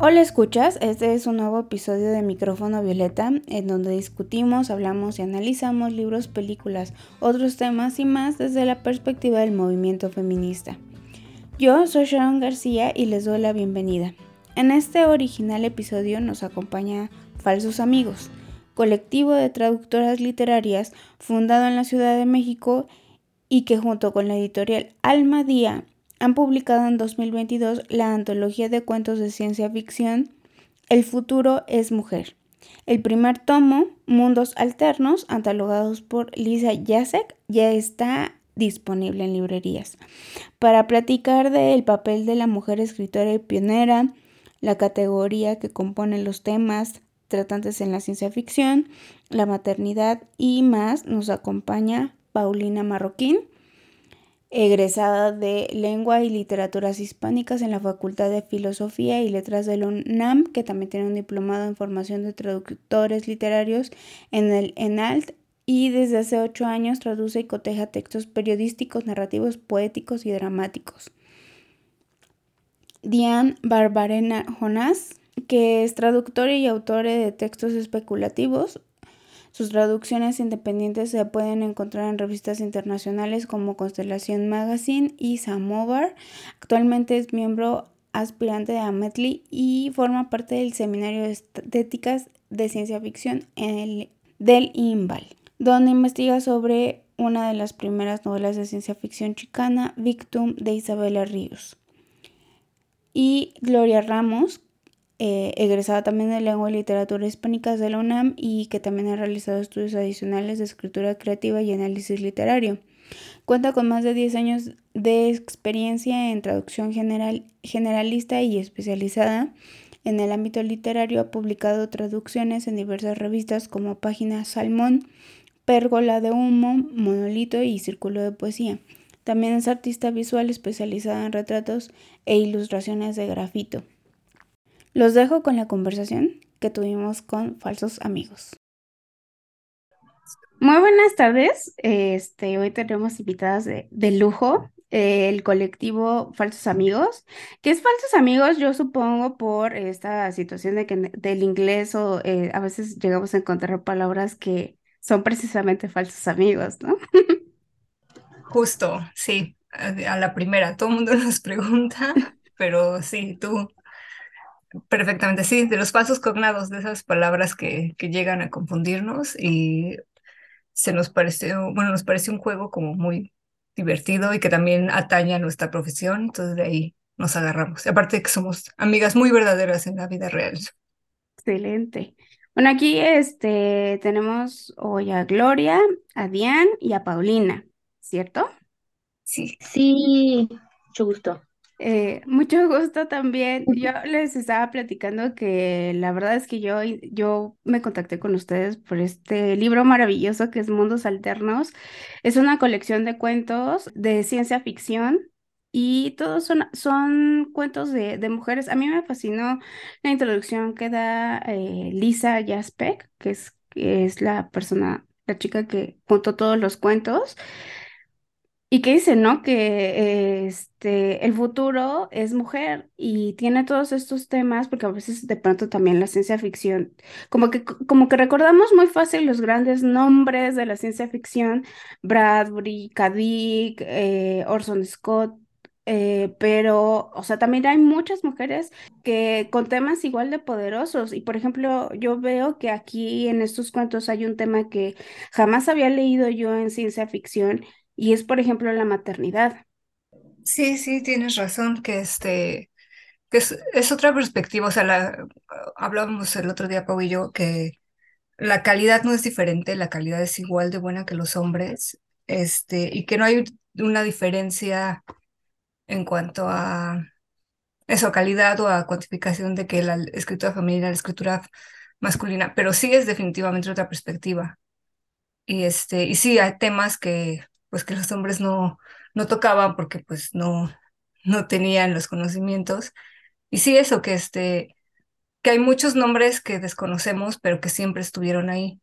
Hola escuchas, este es un nuevo episodio de Micrófono Violeta en donde discutimos, hablamos y analizamos libros, películas, otros temas y más desde la perspectiva del movimiento feminista. Yo soy Sharon García y les doy la bienvenida. En este original episodio nos acompaña Falsos Amigos, colectivo de traductoras literarias fundado en la Ciudad de México y que junto con la editorial Alma Día han publicado en 2022 la antología de cuentos de ciencia ficción El futuro es mujer. El primer tomo, Mundos Alternos, antologados por Lisa Jacek, ya está disponible en librerías. Para platicar del papel de la mujer escritora y pionera, la categoría que compone los temas tratantes en la ciencia ficción, la maternidad y más, nos acompaña Paulina Marroquín, egresada de Lengua y Literaturas Hispánicas en la Facultad de Filosofía y Letras de la UNAM, que también tiene un diplomado en formación de traductores literarios en el ENALT y desde hace ocho años traduce y coteja textos periodísticos, narrativos, poéticos y dramáticos. Diane Barbarena Jonás, que es traductora y autora de textos especulativos, sus traducciones independientes se pueden encontrar en revistas internacionales como Constelación Magazine y Samovar. Actualmente es miembro aspirante de Ametli y forma parte del Seminario de Estéticas de Ciencia Ficción del IMBAL, donde investiga sobre una de las primeras novelas de ciencia ficción chicana, Victum, de Isabela Ríos. Y Gloria Ramos, eh, egresada también de Lengua y Literatura Hispánicas de la UNAM y que también ha realizado estudios adicionales de escritura creativa y análisis literario. Cuenta con más de 10 años de experiencia en traducción general, generalista y especializada. En el ámbito literario ha publicado traducciones en diversas revistas como Página Salmón, Pérgola de Humo, Monolito y Círculo de Poesía. También es artista visual especializada en retratos e ilustraciones de grafito. Los dejo con la conversación que tuvimos con falsos amigos. Muy buenas tardes. Este, hoy tenemos invitadas de, lujo, el colectivo Falsos Amigos. ¿Qué es Falsos Amigos? Yo supongo por esta situación de que del inglés o eh, a veces llegamos a encontrar palabras que son precisamente falsos amigos, ¿no? Justo, sí, a la primera. Todo el mundo nos pregunta, pero sí, tú Perfectamente, sí, de los falsos cognados, de esas palabras que, que llegan a confundirnos y se nos pareció, bueno, nos parece un juego como muy divertido y que también atañe a nuestra profesión, entonces de ahí nos agarramos. Y aparte de que somos amigas muy verdaderas en la vida real. Excelente. Bueno, aquí este, tenemos hoy a Gloria, a Diane y a Paulina, ¿cierto? Sí. Sí, mucho gusto. Eh, mucho gusto también. Yo les estaba platicando que la verdad es que yo, yo me contacté con ustedes por este libro maravilloso que es Mundos Alternos. Es una colección de cuentos de ciencia ficción y todos son, son cuentos de, de mujeres. A mí me fascinó la introducción que da eh, Lisa Jaspek, que es, que es la persona, la chica que juntó todos los cuentos. Y que dice, ¿no? Que este, el futuro es mujer y tiene todos estos temas, porque a veces de pronto también la ciencia ficción, como que, como que recordamos muy fácil los grandes nombres de la ciencia ficción, Bradbury, K. eh, Orson Scott, eh, pero, o sea, también hay muchas mujeres que con temas igual de poderosos. Y por ejemplo, yo veo que aquí en estos cuentos hay un tema que jamás había leído yo en ciencia ficción y es, por ejemplo, la maternidad. Sí, sí, tienes razón, que este, que es, otra perspectiva, o sea, hablábamos el otro día, Pau y yo, que la calidad no es diferente, la calidad es igual de buena que los hombres, este, y que no hay una diferencia en cuanto a eso, calidad o a cuantificación de que la escritura femenina, la escritura masculina, pero sí es definitivamente otra perspectiva. Y este, y sí hay temas que pues que los hombres no, no tocaban porque pues no, no tenían los conocimientos. Y sí eso, que, este, que hay muchos nombres que desconocemos, pero que siempre estuvieron ahí.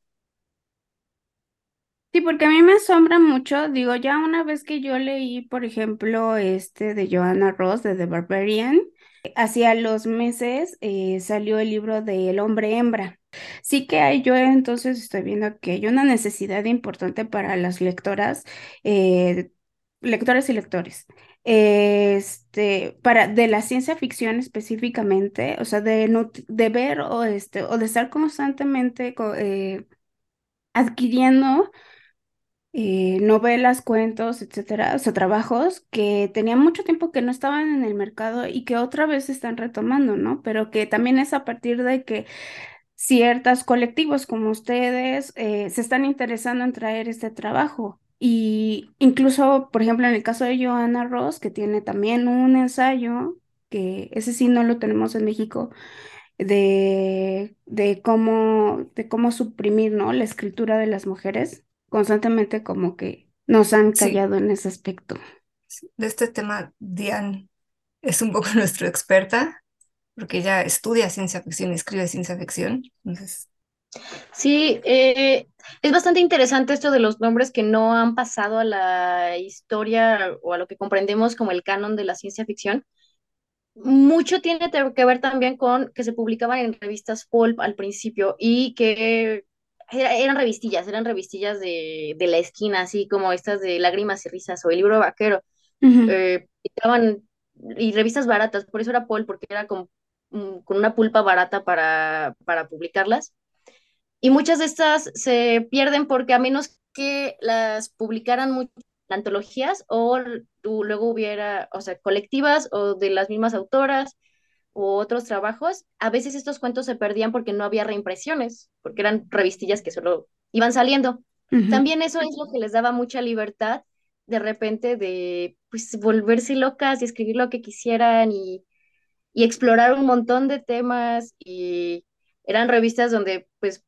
Sí, porque a mí me asombra mucho, digo, ya una vez que yo leí, por ejemplo, este de Joanna Ross, de The Barbarian, hacia los meses eh, salió el libro de El hombre hembra. Sí que hay, yo entonces estoy viendo que hay una necesidad importante para las lectoras, eh, lectoras y lectores, este, para, de la ciencia ficción específicamente, o sea, de, de ver o, este, o de estar constantemente co- eh, adquiriendo eh, novelas, cuentos, etcétera, o sea, trabajos que tenían mucho tiempo que no estaban en el mercado y que otra vez se están retomando, ¿no? Pero que también es a partir de que ciertos colectivos como ustedes eh, se están interesando en traer este trabajo. Y incluso, por ejemplo, en el caso de Johanna Ross, que tiene también un ensayo, que ese sí no lo tenemos en México, de, de cómo, de cómo suprimir, ¿no? La escritura de las mujeres constantemente como que nos han Sí, callado en ese aspecto. de este tema, Diane es un poco nuestra experta, porque ella estudia ciencia ficción escribe ciencia ficción. Entonces, Sí, eh, es bastante interesante esto de los nombres que no han pasado a la historia o a lo que comprendemos como el canon de la ciencia ficción. Mucho tiene que ver también con que se publicaban en revistas pulp al principio y que era- eran revistillas, eran revistillas de, de la esquina, así como estas de Lágrimas y Risas o el libro vaquero. Ujú, eh, estaban y revistas baratas, por eso era Paul, porque era con, mm, con una pulpa barata para, para publicarlas. Y muchas de estas se pierden porque a menos que las publicaran muchas antologías o tú- luego hubiera, o sea, colectivas o de las mismas autoras o otros trabajos, a veces estos cuentos se perdían porque no había reimpresiones, porque eran revistillas que solo iban saliendo. También eso es lo que les daba mucha libertad de repente de pues volverse locas y escribir lo que quisieran y, y explorar un montón de temas y eran revistas donde pues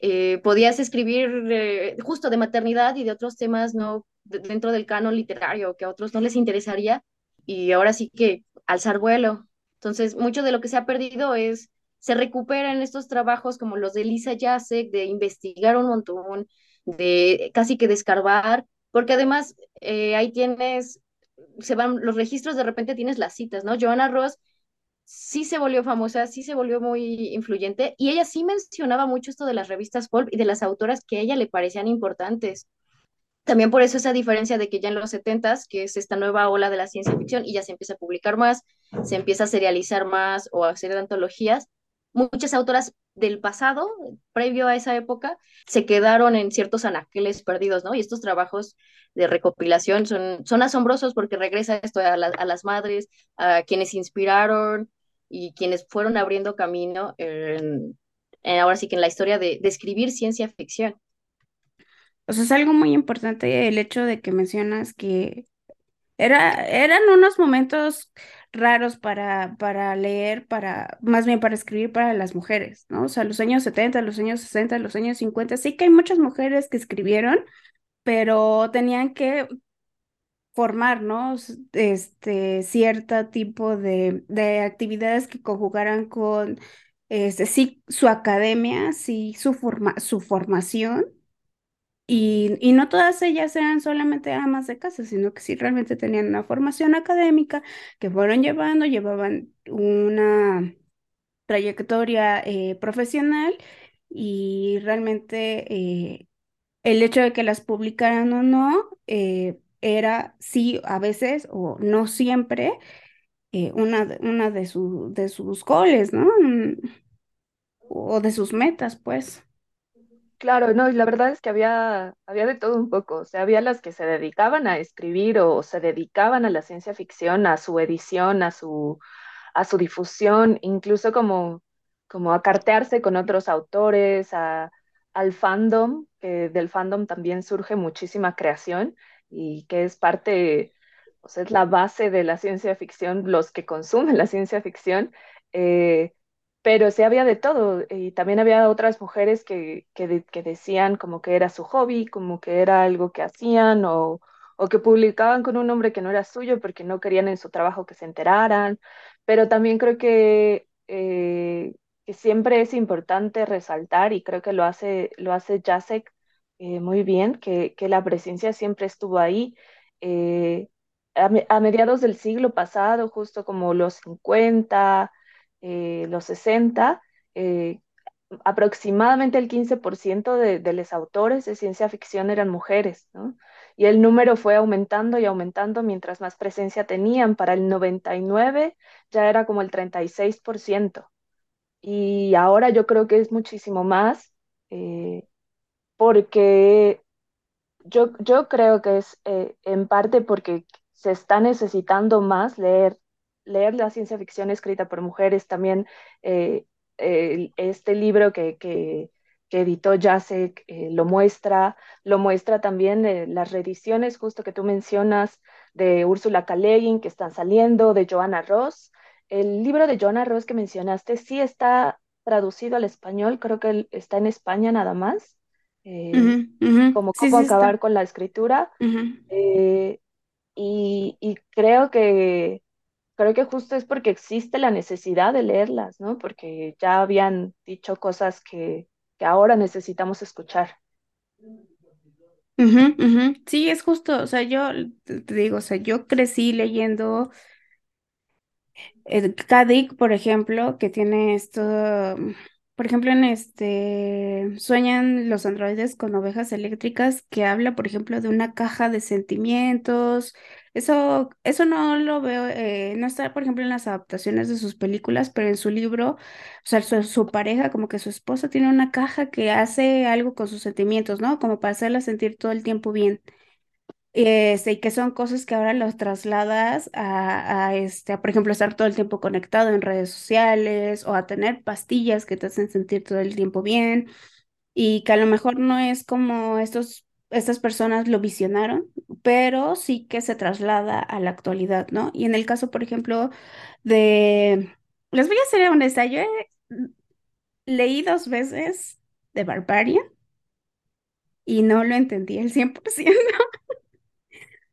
eh, podías escribir eh, justo de maternidad y de otros temas no de- dentro del canon literario que a otros no les interesaría y ahora sí que alzar vuelo. Entonces, mucho de lo que se ha perdido es, se recupera en estos trabajos como los de Lisa Jacek, de investigar un montón, de casi que descarbar, porque además eh, ahí tienes, se van los registros, de repente tienes las citas, ¿no? Joanna Ross sí se volvió famosa, sí se volvió muy influyente y ella sí mencionaba mucho esto de las revistas pulp y de las autoras que a ella le parecían importantes. También por eso esa diferencia de que ya en los 70s, que es esta nueva ola de la ciencia ficción y ya se empieza a publicar más, se empieza a serializar más o a hacer antologías, muchas autoras del pasado, previo a esa época, se quedaron en ciertos anaqueles perdidos, ¿no? Y estos trabajos de recopilación son, son asombrosos porque regresa esto a, a las madres, a quienes inspiraron y quienes fueron abriendo camino en, en ahora sí que en la historia de, de escribir ciencia ficción. O sea, es algo muy importante el hecho de que mencionas que era, eran unos momentos raros para, para leer, para, más bien para escribir para las mujeres, ¿no? O sea, los años 70, los años 60, los años 50, sí que hay muchas mujeres que escribieron, pero tenían que formar, ¿no? S- Este, cierto tipo de, de actividades que conjugaran con, este, sí, su academia, sí, su forma, su formación. Y, y no todas ellas eran solamente amas de casa, sino que sí realmente tenían una formación académica que fueron llevando, llevaban una trayectoria eh, profesional y realmente eh, el hecho de que las publicaran o no eh, era sí a veces o no siempre eh, una, una de, su- de sus goles, ¿no? Mm, O de sus metas, pues. Claro, no, y la verdad es que había, había de todo un poco, o sea, había las que se dedicaban a escribir o se dedicaban a la ciencia ficción, a su edición, a su, a su difusión, incluso como, como a cartearse con otros autores, a, al fandom, que del fandom también surge muchísima creación y que es parte, o sea, es la base de la ciencia ficción, los que consumen la ciencia ficción. eh, pero sí había de todo y también había otras mujeres que, que, de- que decían como que era su hobby, como que era algo que hacían o, o que publicaban con un nombre que no era suyo porque no querían en su trabajo que se enteraran, pero también creo que, eh, que siempre es importante resaltar y creo que lo hace, lo hace Jacek eh, muy bien, que, que, la presencia siempre estuvo ahí. Eh, a, mediados del siglo pasado, justo como los 50, eh, los 60, aproximadamente el 15% de, de, los autores de ciencia ficción eran mujeres. Y el número fue aumentando y aumentando mientras más presencia tenían. Para el 99 ya era como el 36%. Y ahora yo creo que es muchísimo más. Eh, porque yo, yo creo que es eh, en parte porque se está necesitando más leer, leer la ciencia ficción escrita por mujeres, también eh, este libro que, que, que editó Jacek eh, lo muestra, lo muestra también las reediciones justo que tú mencionas de Úrsula K. que están saliendo, de Joanna Ross. El libro de Joanna Ross que mencionaste sí está traducido al español, creo que está en España nada más. Eh, como cómo acabar con la escritura. Eh, y, creo que creo que justo es porque existe la necesidad de leerlas, ¿no? Porque ya habían dicho cosas que, que ahora necesitamos escuchar. Sí, es justo, o sea, yo te digo, o sea, yo crecí leyendo Kadik, por ejemplo, que tiene esto, por ejemplo, en este Sueñan los androides con ovejas eléctricas, que habla, por ejemplo, de una caja de sentimientos. Eso, eso no lo veo, eh, no está, por ejemplo, en las adaptaciones de sus películas, pero en su libro, o sea, su, pareja, como que su esposa tiene una caja que hace algo con sus sentimientos, ¿no? Como para hacerla sentir todo el tiempo bien. Este, y que son cosas que ahora los trasladas a, este, por ejemplo, estar todo el tiempo conectado en redes sociales o a tener pastillas que te hacen sentir todo el tiempo bien y que a lo mejor no es como estos, estas personas lo visionaron, pero sí que se traslada a la actualidad, ¿no? Y en el caso, por ejemplo, de, les voy a ser honesta, yo he leí dos veces de Barbarian y no lo entendí el 100%.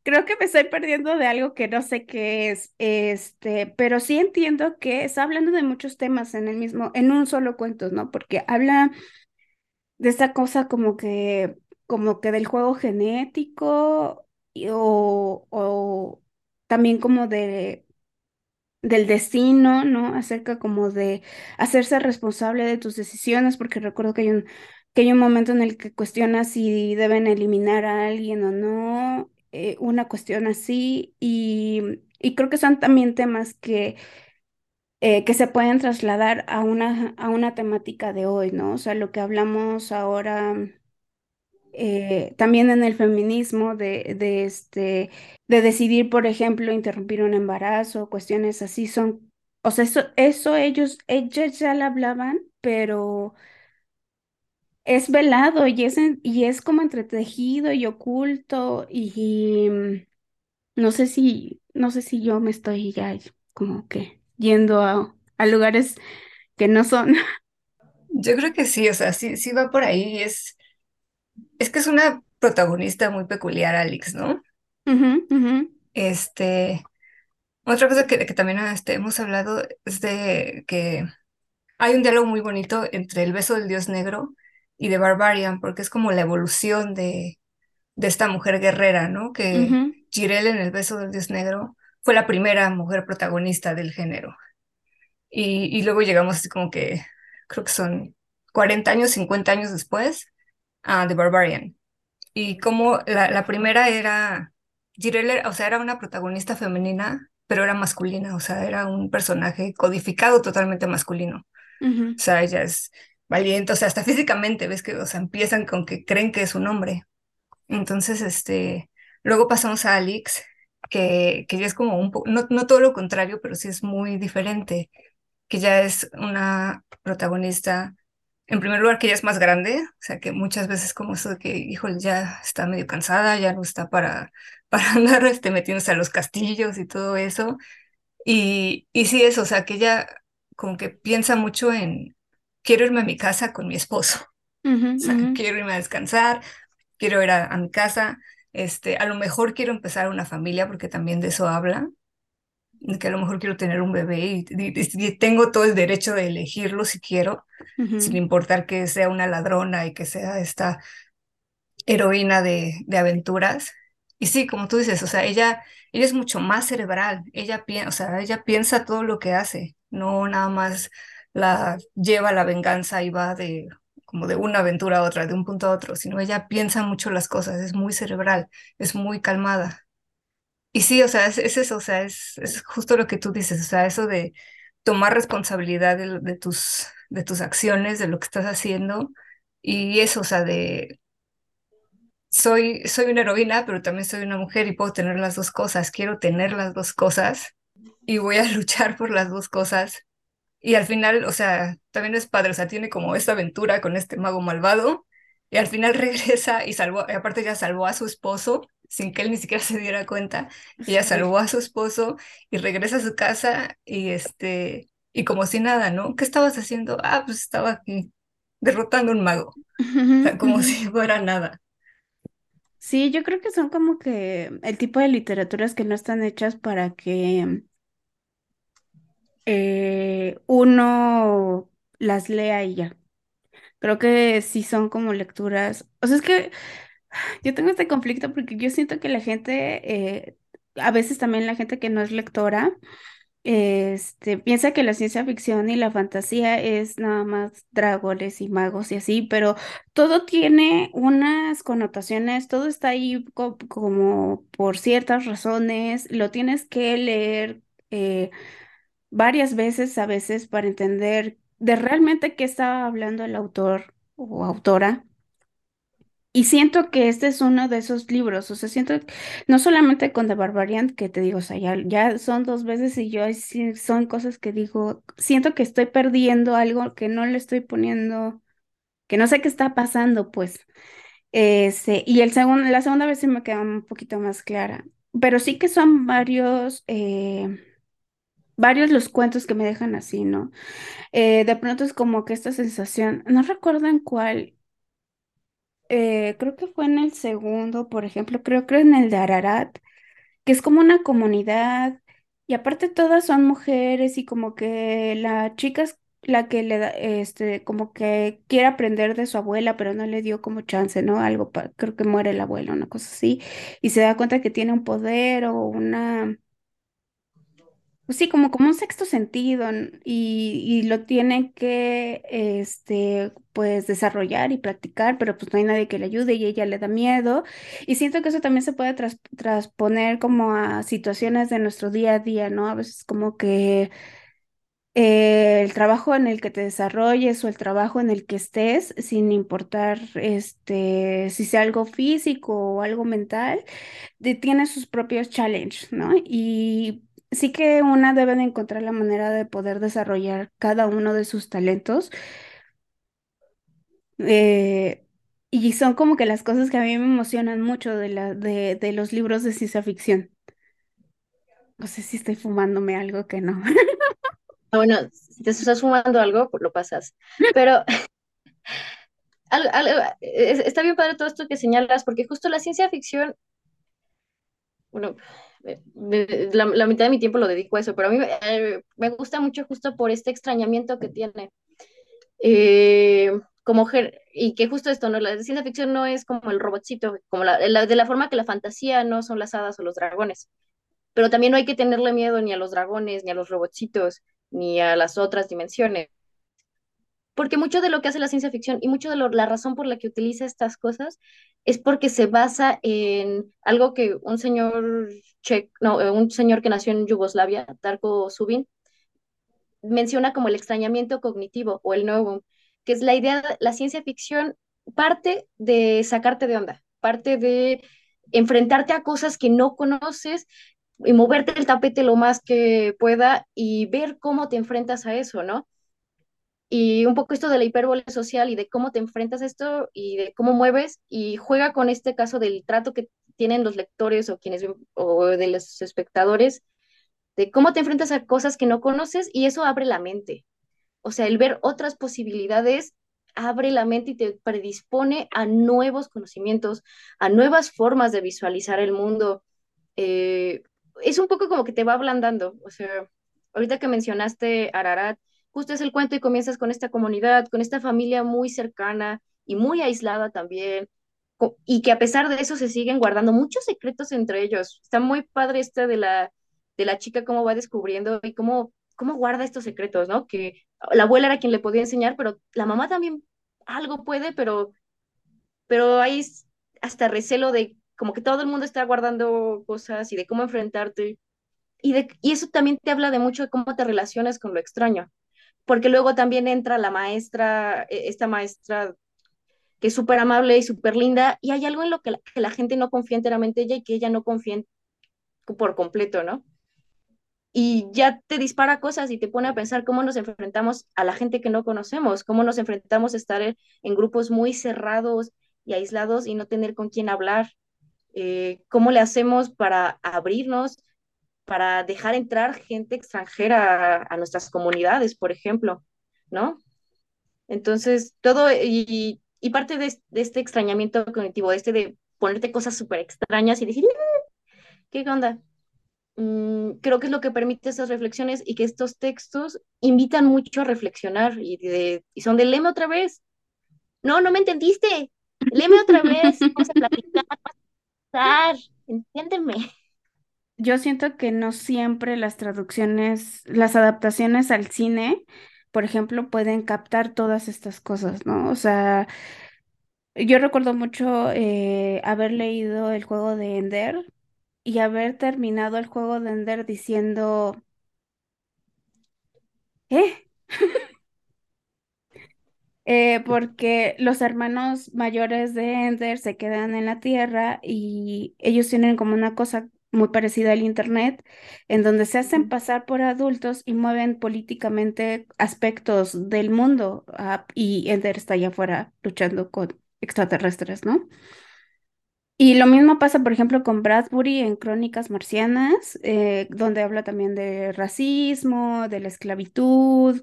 creo que me estoy perdiendo de algo que no sé qué es, este, pero sí entiendo que está hablando de muchos temas en el mismo, en un solo cuento, ¿no? Porque habla de esta cosa como que, como que del juego genético o, o también como de del destino, ¿no? Acerca como de hacerse responsable de tus decisiones, porque recuerdo que hay un, que hay un momento en el que cuestiona si deben eliminar a alguien o no, eh, una cuestión así y, creo que son también temas que, eh, que se pueden trasladar a una, a una temática de hoy, ¿no? O sea, lo que hablamos ahora eh, también en el feminismo de, de, este, de decidir, por ejemplo, interrumpir un embarazo, cuestiones así son, o sea, eso, eso ellos, ellos ya la hablaban, pero es velado y es, y es como entretejido y oculto y, mm, no sé si, no sé si yo me estoy ya como que yendo a, lugares que no son. Yo creo que sí, o sea, sí, sí va por ahí. Es, es que es una protagonista muy peculiar, Alex, ¿no? Este, otra cosa que, que también este, hemos hablado es de que hay un diálogo muy bonito entre el beso del dios negro y de Barbarian, porque es como la evolución de, de esta mujer guerrera, ¿no? Que Jirel en El beso del dios negro fue la primera mujer protagonista del género. Y, y luego llegamos así como que, creo que son 40 años, 50 años después, a The Barbarian. Y como la, la primera era, Jirel, o sea, era una protagonista femenina, pero era masculina, o sea, era un personaje codificado totalmente masculino. O sea, ella es valiente, o sea, hasta físicamente, ves que, o sea, empiezan con que creen que es un hombre. Entonces, este, luego pasamos a Alex, que, que ya es como un poco, no, no todo lo contrario, pero sí es muy diferente, que ya es una protagonista, en primer lugar, que ya es más grande, o sea, que muchas veces como eso de que, híjole, ya está medio cansada, ya no está para, para andar este, metiéndose a los castillos y todo eso. Y, y sí, eso, o sea, que ella como que piensa mucho en, quiero irme a mi casa con mi esposo. quiero irme a descansar, quiero ir a, mi casa, este, a lo mejor quiero empezar una familia porque también de eso habla, que a lo mejor quiero tener un bebé y, tengo todo el derecho de elegirlo si quiero, sin importar que sea una ladrona y que sea esta heroína de, de aventuras. Y sí, como tú dices, o sea, ella, ella es mucho más cerebral, ella, piensa, o sea, ella piensa todo lo que hace, no nada más la lleva la venganza y va de como de una aventura a otra, de un punto a otro, sino ella piensa mucho las cosas, es muy cerebral, es muy calmada. Y sí, o sea, es, eso, o sea, es, es, justo lo que tú dices, o sea, eso de tomar responsabilidad de, tus, de tus acciones, de lo que estás haciendo, y eso, o sea, de... Soy, soy una heroína, pero también soy una mujer y puedo tener las dos cosas, quiero tener las dos cosas y voy a luchar por las dos cosas. Y al final, o sea, también es padre, o sea, tiene como esta aventura con este mago malvado y al final regresa y salvó, aparte ya salvó a su esposo sin que él ni siquiera se diera cuenta. Ella salvó a su esposo y regresa a su casa y este, y como si nada, ¿no? ¿Qué estabas haciendo? Ah, pues estaba aquí derrotando un mago. O sea, como si fuera nada. Sí, yo creo que son como que el tipo de literaturas que no están hechas para que eh, uno las lea y ya. Creo que sí son como lecturas. O sea, es que yo tengo este conflicto porque yo siento que la gente, eh, a veces también la gente que no es lectora, este, piensa que la ciencia ficción y la fantasía es nada más dragones y magos y así, pero todo tiene unas connotaciones, todo está ahí como por ciertas razones, lo tienes que leer. Eh, varias veces a veces para entender de realmente qué estaba hablando el autor o autora. Y siento que este es uno de esos libros, o sea, siento no solamente con The Barbarian, que te digo, o sea, ya, ya son dos veces y yo son cosas que digo, siento que estoy perdiendo algo que no le estoy poniendo, que no sé qué está pasando, pues. Este, y el segundo, la segunda vez sí me queda un poquito más clara, pero sí que son varios... Eh, varios los cuentos que me dejan así, ¿no? Eh, de pronto es como que esta sensación, no recuerdo en cuál, eh, creo que fue en el segundo, por ejemplo, creo que en el de Ararat, que es como una comunidad y aparte todas son mujeres y como que la chica es la que le da, este, como que quiere aprender de su abuela, pero no le dio como chance, ¿no? Algo, creo que muere el abuelo, una cosa así, y se da cuenta que tiene un poder o una pues sí, como, como un sexto sentido y, y lo tiene que este, pues desarrollar y practicar, pero pues no hay nadie que le ayude y ella le da miedo. Y siento que eso también se puede transponer como a situaciones de nuestro día a día, ¿no? A veces como que el trabajo en el que te desarrolles o el trabajo en el que estés, sin importar este, si sea algo físico o algo mental, tiene sus propios challenges, ¿no? Y sí que una debe de encontrar la manera de poder desarrollar cada uno de sus talentos. Eh, y son como que las cosas que a mí me emocionan mucho de, la, de, de los libros de ciencia ficción. No sé si estoy fumándome algo que no. Bueno, si te estás fumando algo, pues lo pasas. Pero está bien padre todo esto que señalas, porque justo la ciencia ficción, bueno, la, mitad de mi tiempo lo dedico a eso, pero a mí eh, me gusta mucho justo por este extrañamiento que tiene. Eh, como y que justo esto, ¿no? La ciencia ficción no es como el robotcito, como la, de la forma que la fantasía no son las hadas o los dragones. Pero también no hay que tenerle miedo ni a los dragones, ni a los robotcitos, ni a las otras dimensiones porque mucho de lo que hace la ciencia ficción y mucho de la razón por la que utiliza estas cosas es porque se basa en algo que un señor no, eh, un señor que nació en Yugoslavia, Darko Subin, menciona como el extrañamiento cognitivo o el nuevo, que es la idea, de la ciencia ficción parte de sacarte de onda, parte de enfrentarte a cosas que no conoces y moverte el tapete lo más que pueda y ver cómo te enfrentas a eso, ¿no? Y un poco esto de la hipérbole social y de cómo te enfrentas a esto y de cómo mueves y juega con este caso del trato que tienen los lectores o quienes o de los espectadores de cómo te enfrentas a cosas que no conoces y eso abre la mente. O sea, el ver otras posibilidades abre la mente y te predispone a nuevos conocimientos, a nuevas formas de visualizar el mundo. Eh, es un poco como que te va ablandando. O sea, ahorita que mencionaste Ararat, justo es el cuento y comienzas con esta comunidad, con esta familia muy cercana y muy aislada también, y que a pesar de eso se siguen guardando muchos secretos entre ellos. Está muy padre esta de la, de la chica, cómo va descubriendo y cómo, cómo guarda estos secretos, ¿no? Que la abuela era quien le podía enseñar, pero la mamá también algo puede, pero, pero hay hasta recelo de como que todo el mundo está guardando cosas y de cómo enfrentarte. Y, de, y eso también te habla de mucho de cómo te relacionas con lo extraño. Porque luego también entra la maestra, e, esta maestra que es súper amable y súper linda, y hay algo en lo que la, gente no confía enteramente ella y que ella no confía por completo, ¿no? Y ya te dispara cosas y te pone a pensar cómo nos enfrentamos a la gente que no conocemos, cómo nos enfrentamos a estar en, en grupos muy cerrados y aislados y no tener con quién hablar, eh, cómo le hacemos para abrirnos, para dejar entrar gente extranjera a, a nuestras comunidades, por ejemplo, ¿no? Entonces, todo, y, y parte de, de, este extrañamiento cognitivo, este de ponerte cosas súper extrañas y decir, eh, ¿qué onda? Mm, creo que es lo que permite esas reflexiones y que estos textos invitan mucho a reflexionar y, de, y son de léeme otra vez. No, no me entendiste. Léeme otra vez. Vamos a platicar. Vamos a Entiéndeme. Yo siento que no siempre las traducciones, las adaptaciones al cine por ejemplo, pueden captar todas estas cosas, ¿no? O sea, yo recuerdo mucho eh, haber leído el juego de Ender y haber terminado el juego de Ender diciendo, ¿eh? eh, porque los hermanos mayores de Ender se quedan en la Tierra y ellos tienen como una cosa muy parecida al Internet, en donde se hacen pasar por adultos y mueven políticamente aspectos del mundo uh, y Ender está allá afuera luchando con extraterrestres, ¿no? Y lo mismo pasa, por ejemplo, con Bradbury en Crónicas Marcianas, eh, donde habla también de racismo, de la esclavitud,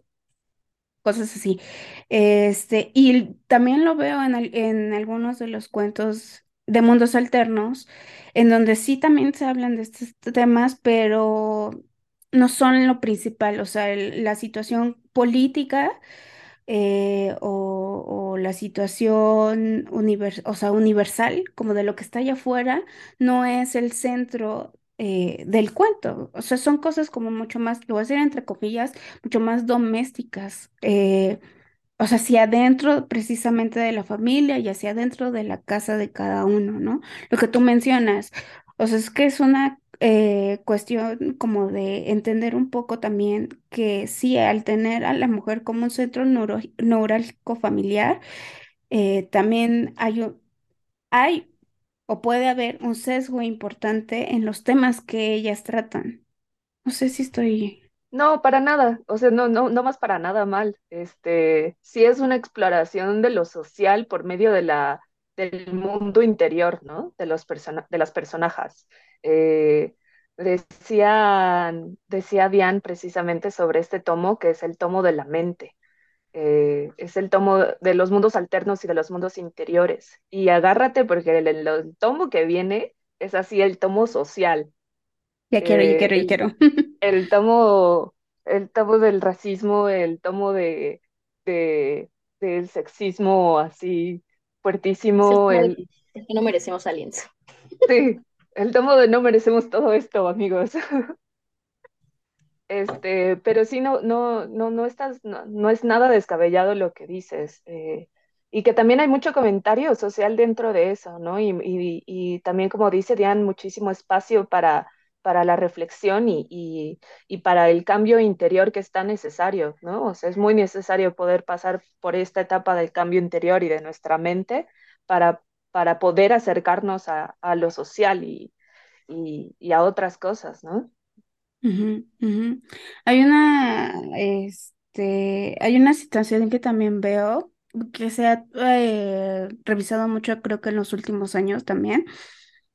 cosas así. Este, y también lo veo en, en algunos de los cuentos de mundos alternos, en donde sí también se hablan de estos temas, pero no son lo principal, o sea, la situación política eh, o, o, la situación univers o sea, universal, como de lo que está allá afuera, no es el centro eh, del cuento. O sea, son cosas como mucho más, lo voy a decir entre comillas, mucho más domésticas. Eh, o sea, hacia adentro precisamente de la familia y hacia adentro de la casa de cada uno, ¿no? Lo que tú mencionas, o sea, es que es una eh, cuestión como de entender un poco también que sí, al tener a la mujer como un centro neuro neurálgico familiar, eh, también hay, hay o puede haber un sesgo importante en los temas que ellas tratan. No sé si estoy no, para nada, o sea, no, no, no más para nada mal. Este, sí es una exploración de lo social por medio de la, del mundo interior, ¿no? De los de las personajes. Eh, decía, decía Diane precisamente sobre este tomo, que es el tomo de la mente. Eh, es el tomo de los mundos alternos y de los mundos interiores. Y agárrate porque el tomo que viene es así el tomo social. Ya quiero, ya quiero, ya quiero. El tomo, el tomo del racismo, el tomo de, de del sexismo así fuertísimo. El, el, que no merecemos aliento. Sí, el tomo de no merecemos todo esto, amigos. Este, pero sí, no, no, no, no estás, no, no es nada descabellado lo que dices. Eh, y que también hay mucho comentario social dentro de eso, ¿no? Y, y, y también, como dice Diane, muchísimo espacio para para la reflexión y, y, y, para el cambio interior que es tan necesario, ¿no? O sea, es muy necesario poder pasar por esta etapa del cambio interior y de nuestra mente para, para poder acercarnos a, a lo social y, y, a otras cosas, ¿no? Uh -huh, uh -huh. Hay una, este, hay una situación que también veo que se ha eh, revisado mucho, creo que en los últimos años también,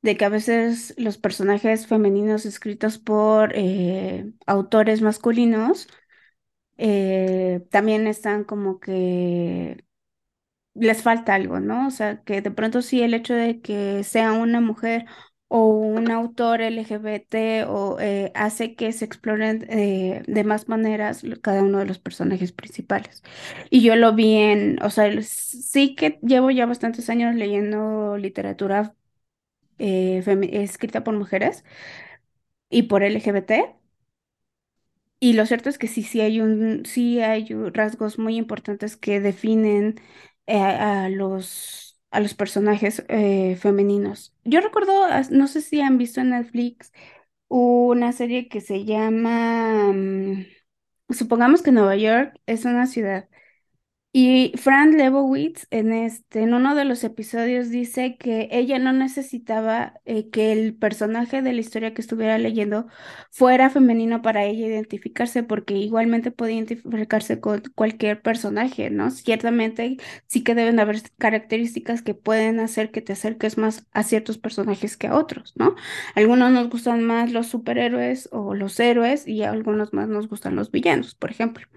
de que a veces los personajes femeninos escritos por eh, autores masculinos eh, también están como que les falta algo, ¿no? O sea, que de pronto sí el hecho de que sea una mujer o un autor LGBT o eh, hace que se exploren de más maneras cada uno de los personajes principales. Y yo lo vi en, o sea, sí que llevo ya bastantes años leyendo literatura eh, escrita por mujeres y por LGBT. Y lo cierto es que sí, sí hay un, sí hay rasgos muy importantes que definen a los a los personajes eh, femeninos. Yo recuerdo, no sé si han visto en Netflix una serie que se llama, mm, supongamos que Nueva York es una ciudad y Fran Lebowitz en, este, en uno de los episodios dice que ella no necesitaba eh, que el personaje de la historia que estuviera leyendo fuera femenino para ella identificarse, porque igualmente podía identificarse con cualquier personaje, ¿no? Ciertamente sí que deben haber características que pueden hacer que te acerques más a ciertos personajes que a otros, ¿no? Algunos nos gustan más los superhéroes o los héroes y a algunos más nos gustan los villanos, por ejemplo.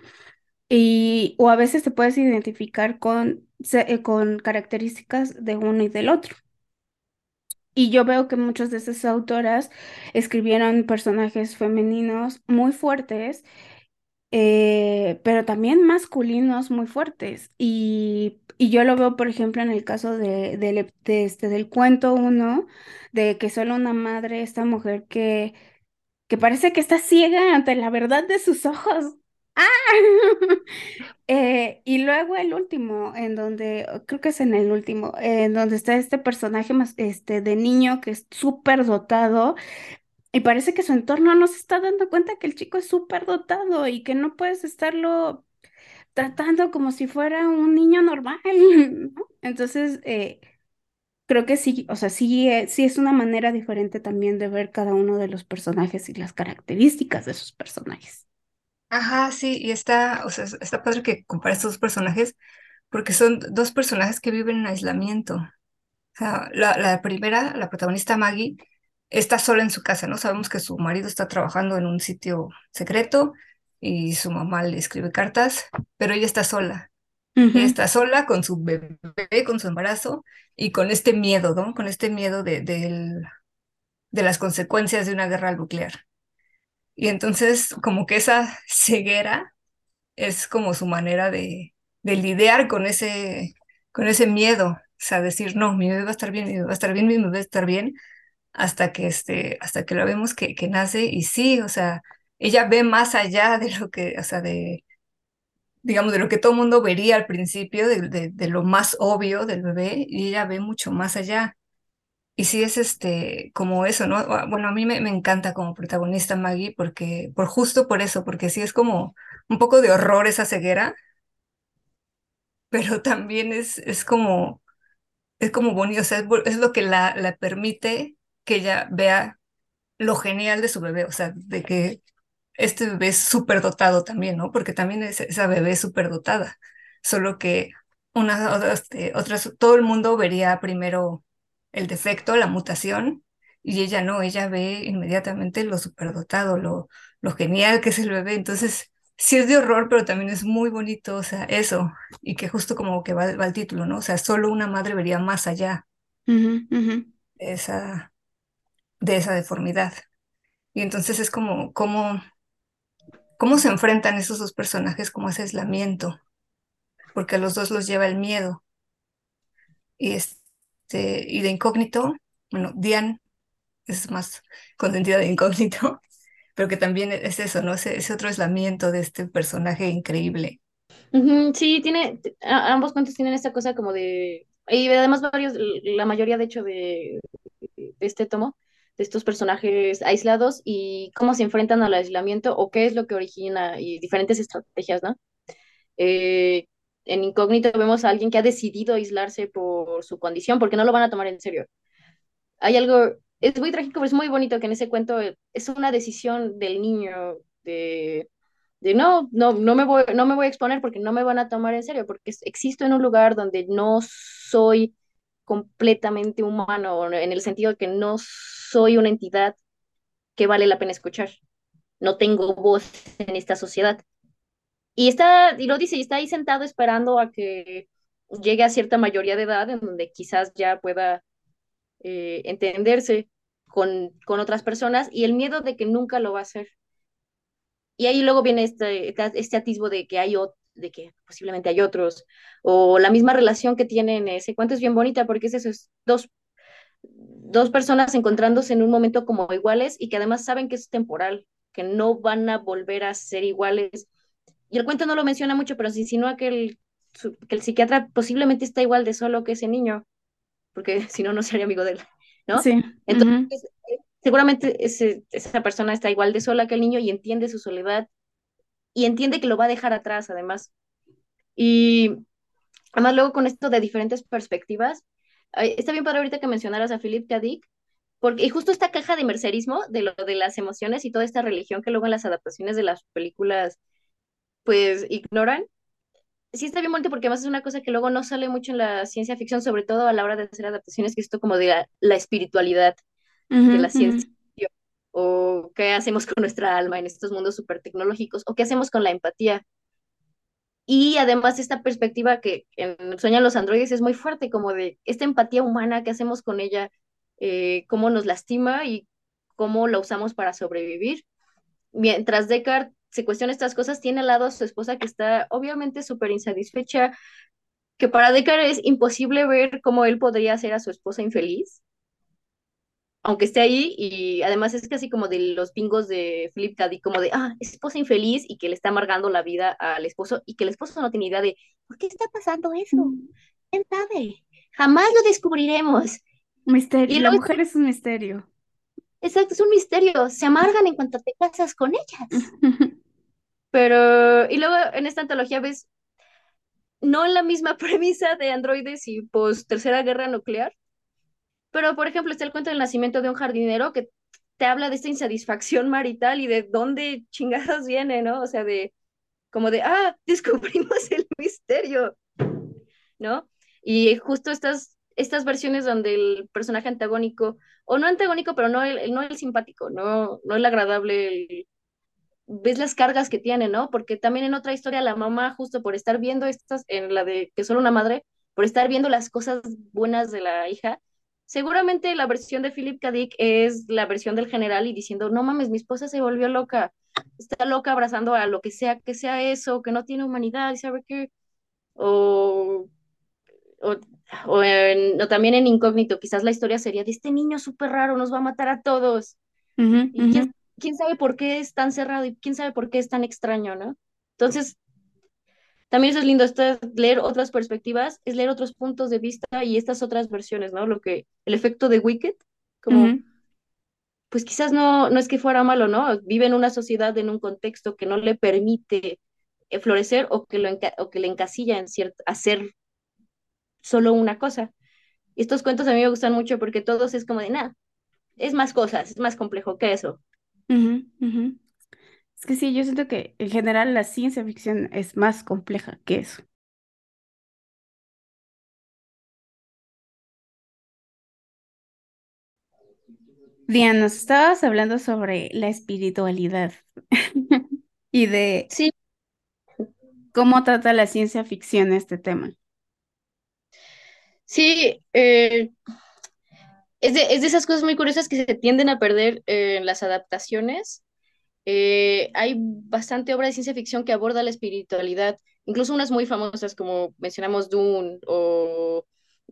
Y, o a veces te puedes identificar con, eh, con características de uno y del otro. Y yo veo que muchas de esas autoras escribieron personajes femeninos muy fuertes, eh, pero también masculinos muy fuertes. Y, y, yo lo veo, por ejemplo, en el caso de, de, este, del cuento uno, de que solo una madre, esta mujer que, que parece que está ciega ante la verdad de sus ojos. Eh, y luego el último, en donde, creo que es en el último, en donde está este personaje más, este, de niño que es súper dotado y parece que su entorno no se está dando cuenta que el chico es súper dotado y que no puedes estarlo tratando como si fuera un niño normal, Entonces, eh, creo que sí, o sea, sí, eh, sí es una manera diferente también de ver cada uno de los personajes y las características de sus personajes. Ajá, sí, y está, o sea, está padre que compares estos dos personajes, porque son dos personajes que viven en aislamiento. O sea, la, la primera, la protagonista Maggie, está sola en su casa, ¿no? Sabemos que su marido está trabajando en un sitio secreto y su mamá le escribe cartas, pero ella está sola. Ella está sola con su bebé, con su embarazo y con este miedo, ¿no? Con este miedo de, de, de las consecuencias de una guerra nuclear. Y entonces como que esa ceguera es como su manera de, lidiar con ese, con ese miedo. O sea, decir, no, mi bebé va a estar bien, mi bebé va a estar bien, mi bebé va a estar bien, hasta que, este, hasta que la vemos que, nace. Y sí, o sea, ella ve más allá de lo que, o sea, de, digamos, de lo que todo el mundo vería al principio, de, lo más obvio del bebé, y ella ve mucho más allá. Y sí es este, como eso, ¿no? Ah, bueno, a mí me, me, encanta como protagonista Maggie porque, por justo por eso, porque sí es como un poco de horror esa ceguera, pero también es, es como, es como bonito, o sea, es, lo que la, la permite que ella vea lo genial de su bebé, o sea, de que este bebé es súper dotado también, ¿no? Porque también es, esa bebé es súper dotada, solo que una, este, otras, todo el mundo vería primero el defecto, la mutación, y ella no, ella ve inmediatamente lo superdotado, lo, lo genial que es el bebé. Entonces, sí es de horror, pero también es muy bonito, o sea, eso, y que justo como que va, va el título, ¿no? O sea, solo una madre vería más allá De, esa, de esa deformidad. Y entonces es como, como, cómo se enfrentan esos dos personajes, como ese aislamiento, porque a los dos los lleva el miedo. Y es, este, y de incógnito, bueno, Diane es más consentida de incógnito, pero que también es eso, ¿no? Ese, ese otro aislamiento de este personaje increíble. Sí, tiene, ambos cuentos tienen esta cosa como de, y además varios, la mayoría de hecho de, de este tomo, de estos personajes aislados y cómo se enfrentan al aislamiento o qué es lo que origina y diferentes estrategias, ¿no? Eh, en incógnito vemos a alguien que ha decidido aislarse por su condición, porque no lo van a tomar en serio. Hay algo, es muy trágico, pero es muy bonito que en ese cuento es una decisión del niño de, de no, no, no me, voy, no me voy a exponer porque no me van a tomar en serio, porque existo en un lugar donde no soy completamente humano, en el sentido de que no soy una entidad que vale la pena escuchar. No tengo voz en esta sociedad. Y está, y lo dice, y está ahí sentado esperando a que llegue a cierta mayoría de edad en donde quizás ya pueda eh, entenderse. con, con otras personas y el miedo de que nunca lo va a hacer. Y ahí luego viene este, este atisbo de que hay de que posiblemente hay otros, o la misma relación que tienen, ese cuento es bien bonita porque es eso, es dos, dos personas encontrándose en un momento como iguales y que además saben que es temporal, que no van a volver a ser iguales. Y el cuento no lo menciona mucho, pero se insinúa que el, que el psiquiatra posiblemente está igual de solo que ese niño, porque si no, no sería amigo de él, ¿no? Sí. Entonces, seguramente ese, esa persona está igual de sola que el niño y entiende su soledad y entiende que lo va a dejar atrás, además. Y además luego con esto de diferentes perspectivas, está bien padre ahorita que mencionaras a Philip K. Dick, porque y justo esta caja de mercerismo de lo de las emociones y toda esta religión que luego en las adaptaciones de las películas pues ignoran. Sí está bien bonito porque además es una cosa que luego no sale mucho en la ciencia ficción, sobre todo a la hora de hacer adaptaciones, que es esto como de la espiritualidad de la ciencia, o qué hacemos con nuestra alma en estos mundos súper tecnológicos, o qué hacemos con la empatía. Y además esta perspectiva que en Sueñan los androides es muy fuerte, como de esta empatía humana, qué hacemos con ella, eh, cómo nos lastima y cómo la usamos para sobrevivir. Mientras Descartes se cuestiona estas cosas, tiene al lado a su esposa que está obviamente súper insatisfecha, que para Descartes es imposible ver cómo él podría hacer a su esposa infeliz aunque esté ahí, y además es casi como de los pingos de Philip K. como de, ah, esposa infeliz y que le está amargando la vida al esposo y que el esposo no tiene idea de, ¿por qué está pasando eso? Mm. ¿Quién sabe? Jamás lo descubriremos. Misterio, y la mujer es un misterio. Exacto, es un misterio. Se amargan en cuanto te casas con ellas. Pero, y luego en esta antología ves, no la misma premisa de androides y post tercera guerra nuclear, pero, por ejemplo, está el cuento del nacimiento de un jardinero que te habla de esta insatisfacción marital y de dónde chingados viene, ¿no? O sea, de como de, ah, descubrimos el misterio, ¿no? Y justo estas, estas versiones donde el personaje antagónico, o no antagónico, pero no el, no el simpático, no, no el agradable, ves las cargas que tiene, ¿no? Porque también en otra historia la mamá, justo por estar viendo estas, en la de que solo una madre, por estar viendo las cosas buenas de la hija, Seguramente la versión de Philip K. Dick es la versión del general y diciendo, no mames, mi esposa se volvió loca, está loca abrazando a lo que sea que sea eso, que no tiene humanidad, y sabe qué, o, o, o, también en incógnito, quizás la historia sería de este niño súper raro, nos va a matar a todos. y quién, quién, sabe por qué es tan cerrado y quién sabe por qué es tan extraño, ¿no? Entonces, también eso es lindo, esto es leer otras perspectivas, es leer otros puntos de vista y estas otras versiones, ¿no? Lo que, el efecto de Wicked, como, pues quizás no, no es que fuera malo, ¿no? Vive en una sociedad, en un contexto que no le permite eh, florecer o que, lo o que le encasilla en cierto, hacer solo una cosa. Estos cuentos a mí me gustan mucho porque todos es como de, nada, es más cosas, es más complejo que eso. Es que sí, yo siento que en general la ciencia ficción es más compleja que eso. Diana, nos estabas hablando sobre la espiritualidad y de Sí, cómo trata la ciencia ficción este tema. sí, eh, es de, es de esas cosas muy curiosas que se tienden a perder en las adaptaciones eh, hay bastante obra de ciencia ficción que aborda la espiritualidad, incluso unas muy famosas como mencionamos Dune o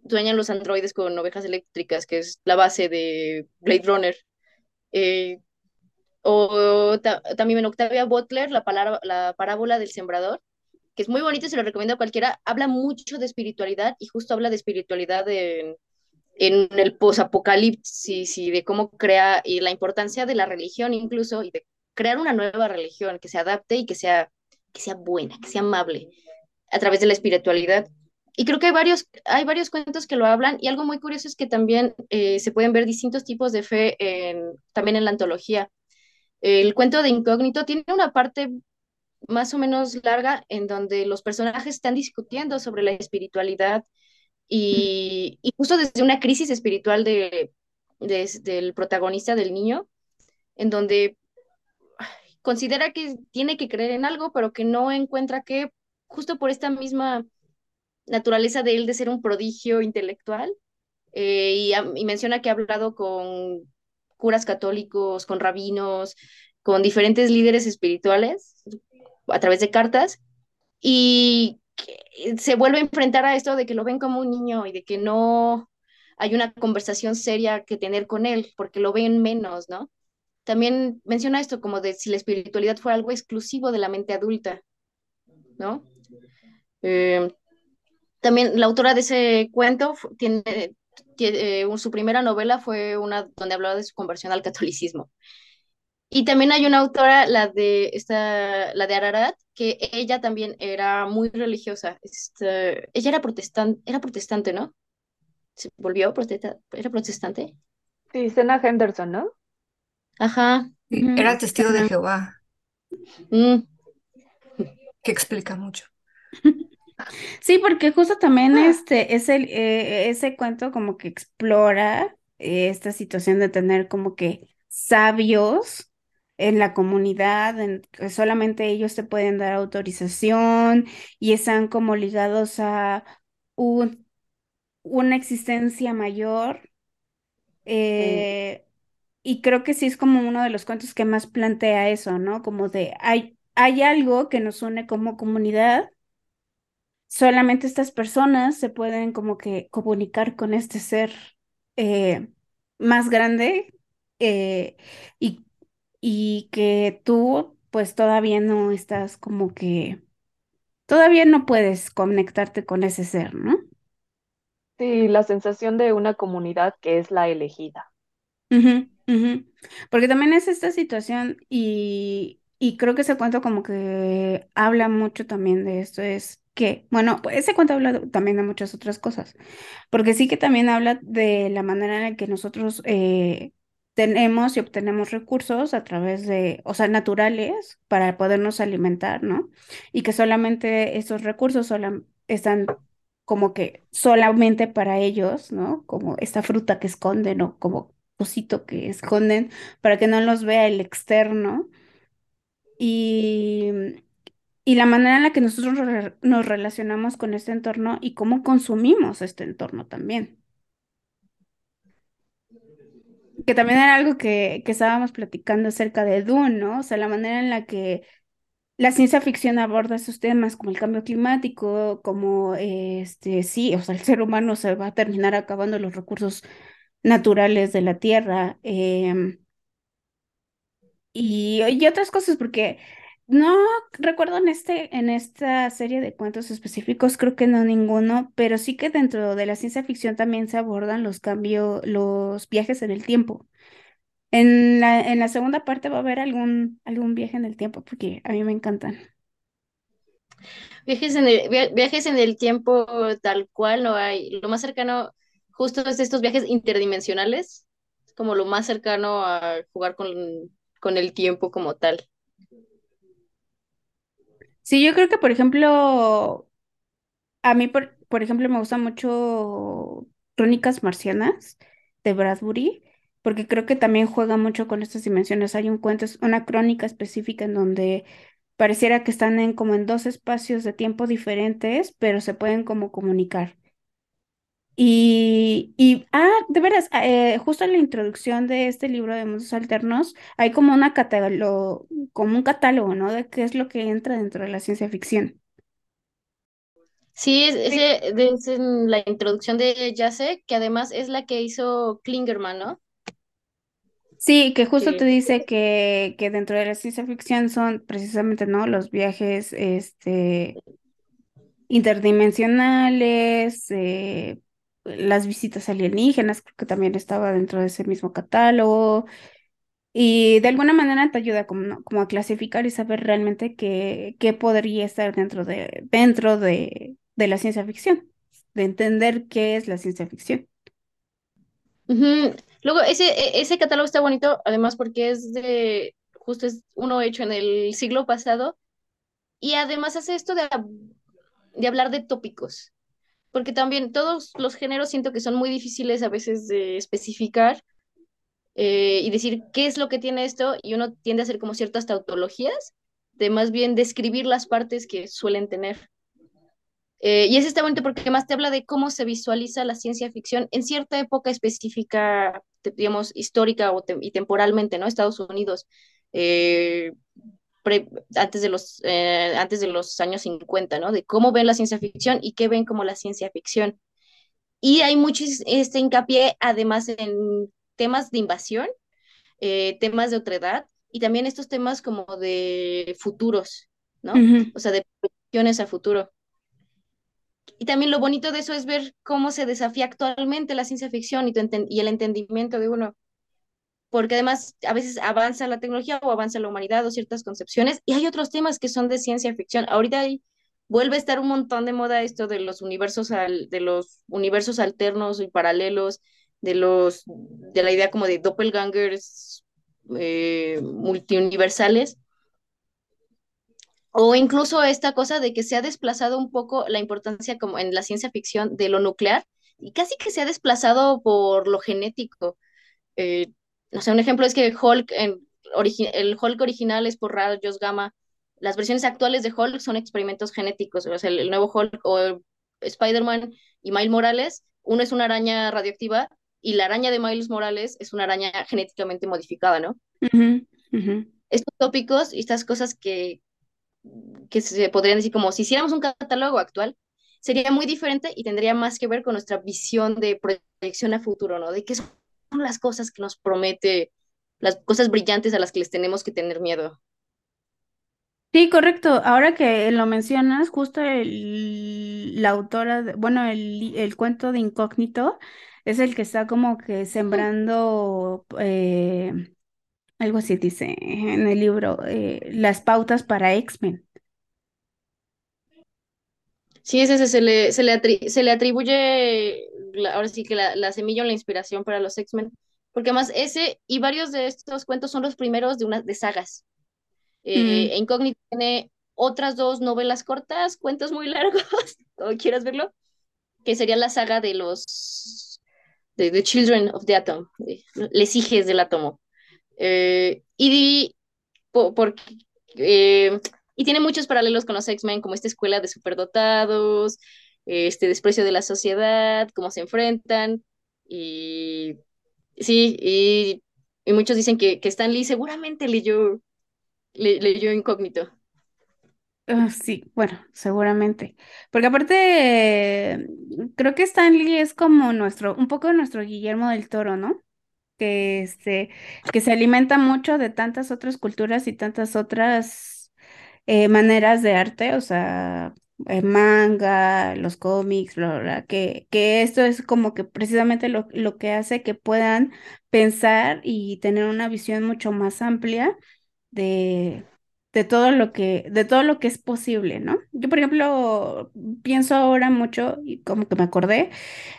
Sueñan los androides con ovejas eléctricas, que es la base de Blade Runner. Eh, o también en Octavia Butler, la, palabra, la parábola del sembrador, que es muy bonito, se lo recomiendo a cualquiera. Habla mucho de espiritualidad y justo habla de espiritualidad en, en el posapocalipsis y de cómo crea y la importancia de la religión incluso y de crear una nueva religión que se adapte y que sea, que sea buena, que sea amable a través de la espiritualidad. Y creo que hay varios, hay varios cuentos que lo hablan y algo muy curioso es que también eh, se pueden ver distintos tipos de fe también en la antología. El cuento de Incógnito tiene una parte más o menos larga en donde los personajes están discutiendo sobre la espiritualidad y, y justo desde una crisis espiritual de, del protagonista del niño, en donde considera que tiene que creer en algo, pero que no encuentra que, justo por esta misma naturaleza de él de ser un prodigio intelectual, eh, y, menciona que ha hablado con, curas católicos, con rabinos, con diferentes líderes espirituales a través de cartas y se vuelve a enfrentar a esto de que lo ven como un niño y de que no hay una conversación seria que tener con él porque lo ven menos, ¿no? También menciona esto como de si la espiritualidad fuera algo exclusivo de la mente adulta, ¿no? Eh, también la autora de ese cuento tiene, eh, su primera novela fue una donde hablaba de su conversión al catolicismo. Y también hay una autora, la de esta, la de Ararat, que ella también era muy religiosa. Este, ella era protestante, era protestante, ¿no? Se volvió protestante, era protestante. Sí, Sena Henderson, ¿no? Ajá. era testigo de Jehová. Mm. Que explica mucho. Sí, porque justo también ah. este es el, eh, ese cuento como que explora eh, esta situación de tener como que sabios en la comunidad, en que solamente ellos te pueden dar autorización y están como ligados a un, una existencia mayor. Eh, y creo que sí es como uno de los cuentos que más plantea eso, ¿no? Como de hay, hay algo que nos une como comunidad solamente estas personas se pueden como que comunicar con este ser eh, más grande eh, y, y que tú pues todavía no estás como que, todavía no puedes conectarte con ese ser, ¿no? Sí, la sensación de una comunidad que es la elegida. Porque también es esta situación y, y creo que ese cuento como que habla mucho también de esto, es que, bueno, ese cuento habla también de muchas otras cosas, porque sí que también habla de la manera en la que nosotros eh, tenemos y obtenemos recursos a través de, o sea, naturales para podernos alimentar, ¿no? Y que solamente esos recursos están como que solamente para ellos, ¿no? Como esta fruta que esconden o como cosito que esconden para que no los vea el externo. Y y la manera en la que nosotros nos relacionamos con este entorno y cómo consumimos este entorno también. Que también era algo que, que estábamos platicando acerca de Dune, ¿no? O sea, la manera en la que la ciencia ficción aborda esos temas como el cambio climático, como este, sí, o sea, el ser humano se va a terminar acabando los recursos naturales de la Tierra. Em, y, y otras cosas, porque no recuerdo en este, en esta serie de cuentos específicos, creo que no ninguno, pero sí que dentro de la ciencia ficción también se abordan los cambios, los viajes en el tiempo. En la, en la segunda parte va a haber algún, algún viaje en el tiempo, porque a mí me encantan. Viajes en el, viajes en el tiempo tal cual no hay. Lo más cercano justo es estos viajes interdimensionales, como lo más cercano a jugar con, con el tiempo como tal. Sí, yo creo que, por ejemplo, a mí, por, por ejemplo, me gusta mucho Crónicas Marcianas de Bradbury, porque creo que también juega mucho con estas dimensiones. Hay un cuento, es una crónica específica en donde pareciera que están en como en dos espacios de tiempo diferentes, pero se pueden como comunicar. Y, y, ah, de veras, ah, eh, justo en la introducción de este libro de Mundos Alternos, hay como, una catálogo, como un catálogo, ¿no? De qué es lo que entra dentro de la ciencia ficción. Sí, es, es, en la introducción de Yase, que además es la que hizo Klingerman, ¿no? Sí, que justo te dice que, que dentro de la ciencia ficción son precisamente, ¿no? Los viajes, este, interdimensionales, eh, las visitas alienígenas, que también estaba dentro de ese mismo catálogo. Y de alguna manera te ayuda como, como a clasificar y saber realmente qué, qué podría estar dentro de, dentro de, de la ciencia ficción, de entender qué es la ciencia ficción. Luego, ese, e, ese catálogo está bonito, además porque es de, justo es uno hecho en el siglo pasado, y además hace esto de, de hablar de tópicos porque también todos los géneros siento que son muy difíciles a veces de especificar eh, y decir qué es lo que tiene esto, y uno tiende a hacer como ciertas tautologías, de más bien describir las partes que suelen tener. Eh, y es este bonito porque más te habla de cómo se visualiza la ciencia ficción en cierta época específica, digamos, histórica o y temporalmente, ¿no? Estados Unidos, eh, antes, de los, eh, antes de los años 50, ¿no? De cómo ven la ciencia ficción y qué ven como la ciencia ficción. Y hay mucho este hincapié, además, en temas de invasión, temas de otredad y también estos temas como de futuros, ¿no? O sea, de proyecciones a futuro. Y también lo bonito de eso es ver cómo se desafía actualmente la ciencia ficción y, y el entendimiento de uno. Porque además a veces avanza la tecnología o avanza la humanidad o ciertas concepciones y hay otros temas que son de ciencia ficción. Ahorita vuelve a estar un montón de moda esto de los universos al, de los universos alternos y paralelos, de los de la idea como de doppelgangers eh, multiuniversales o incluso esta cosa de que se ha desplazado un poco la importancia como en la ciencia ficción de lo nuclear y casi que se ha desplazado por lo genético. Eh, no sé, un ejemplo es que Hulk, en, el Hulk original es por rayos gamma. Las versiones actuales de Hulk son experimentos genéticos. O sea, el, nuevo Hulk o Spider-Man y Miles Morales, uno es una araña radioactiva y la araña de Miles Morales es una araña genéticamente modificada, ¿no? Estos tópicos y estas cosas que, que se podrían decir como si hiciéramos un catálogo actual, sería muy diferente y tendría más que ver con nuestra visión de proyección a futuro, ¿no? De qué son las cosas que nos promete, las cosas brillantes a las que les tenemos que tener miedo. Sí, correcto. Ahora que lo mencionas, justo el, la autora, bueno, el, el cuento de Incógnito es el que está como que sembrando eh, algo así dice en el libro, eh, las pautas para X-Men. Sí, ese, se, le, se, le se le atribuye, ahora sí que la, semilla o la inspiración para los X-Men, porque además ese y varios de estos cuentos son los primeros de, una, de sagas. Eh, e Incógnito tiene otras dos novelas cortas, cuentos muy largos, o quieras verlo, que sería la saga de los de The Children of the Atom, les hijes del átomo. Eh, y, eh, y tiene muchos paralelos con los X-Men, como esta escuela de superdotados, este desprecio de la sociedad, cómo se enfrentan. Y sí, y, muchos dicen que, que Stan seguramente leyó, leyó Incógnito. Ah, sí, bueno, seguramente. Porque aparte, creo que Stan Lee es como nuestro, un poco nuestro Guillermo del Toro, ¿no? que, este, que se alimenta mucho de tantas otras culturas y tantas otras eh, maneras de arte, o sea, el manga, los cómics, que, que esto es como que precisamente lo, lo que hace que puedan pensar y tener una visión mucho más amplia de, de todo lo que, de todo lo que es posible, ¿no? Yo, por ejemplo, pienso ahora mucho, y como que me acordé,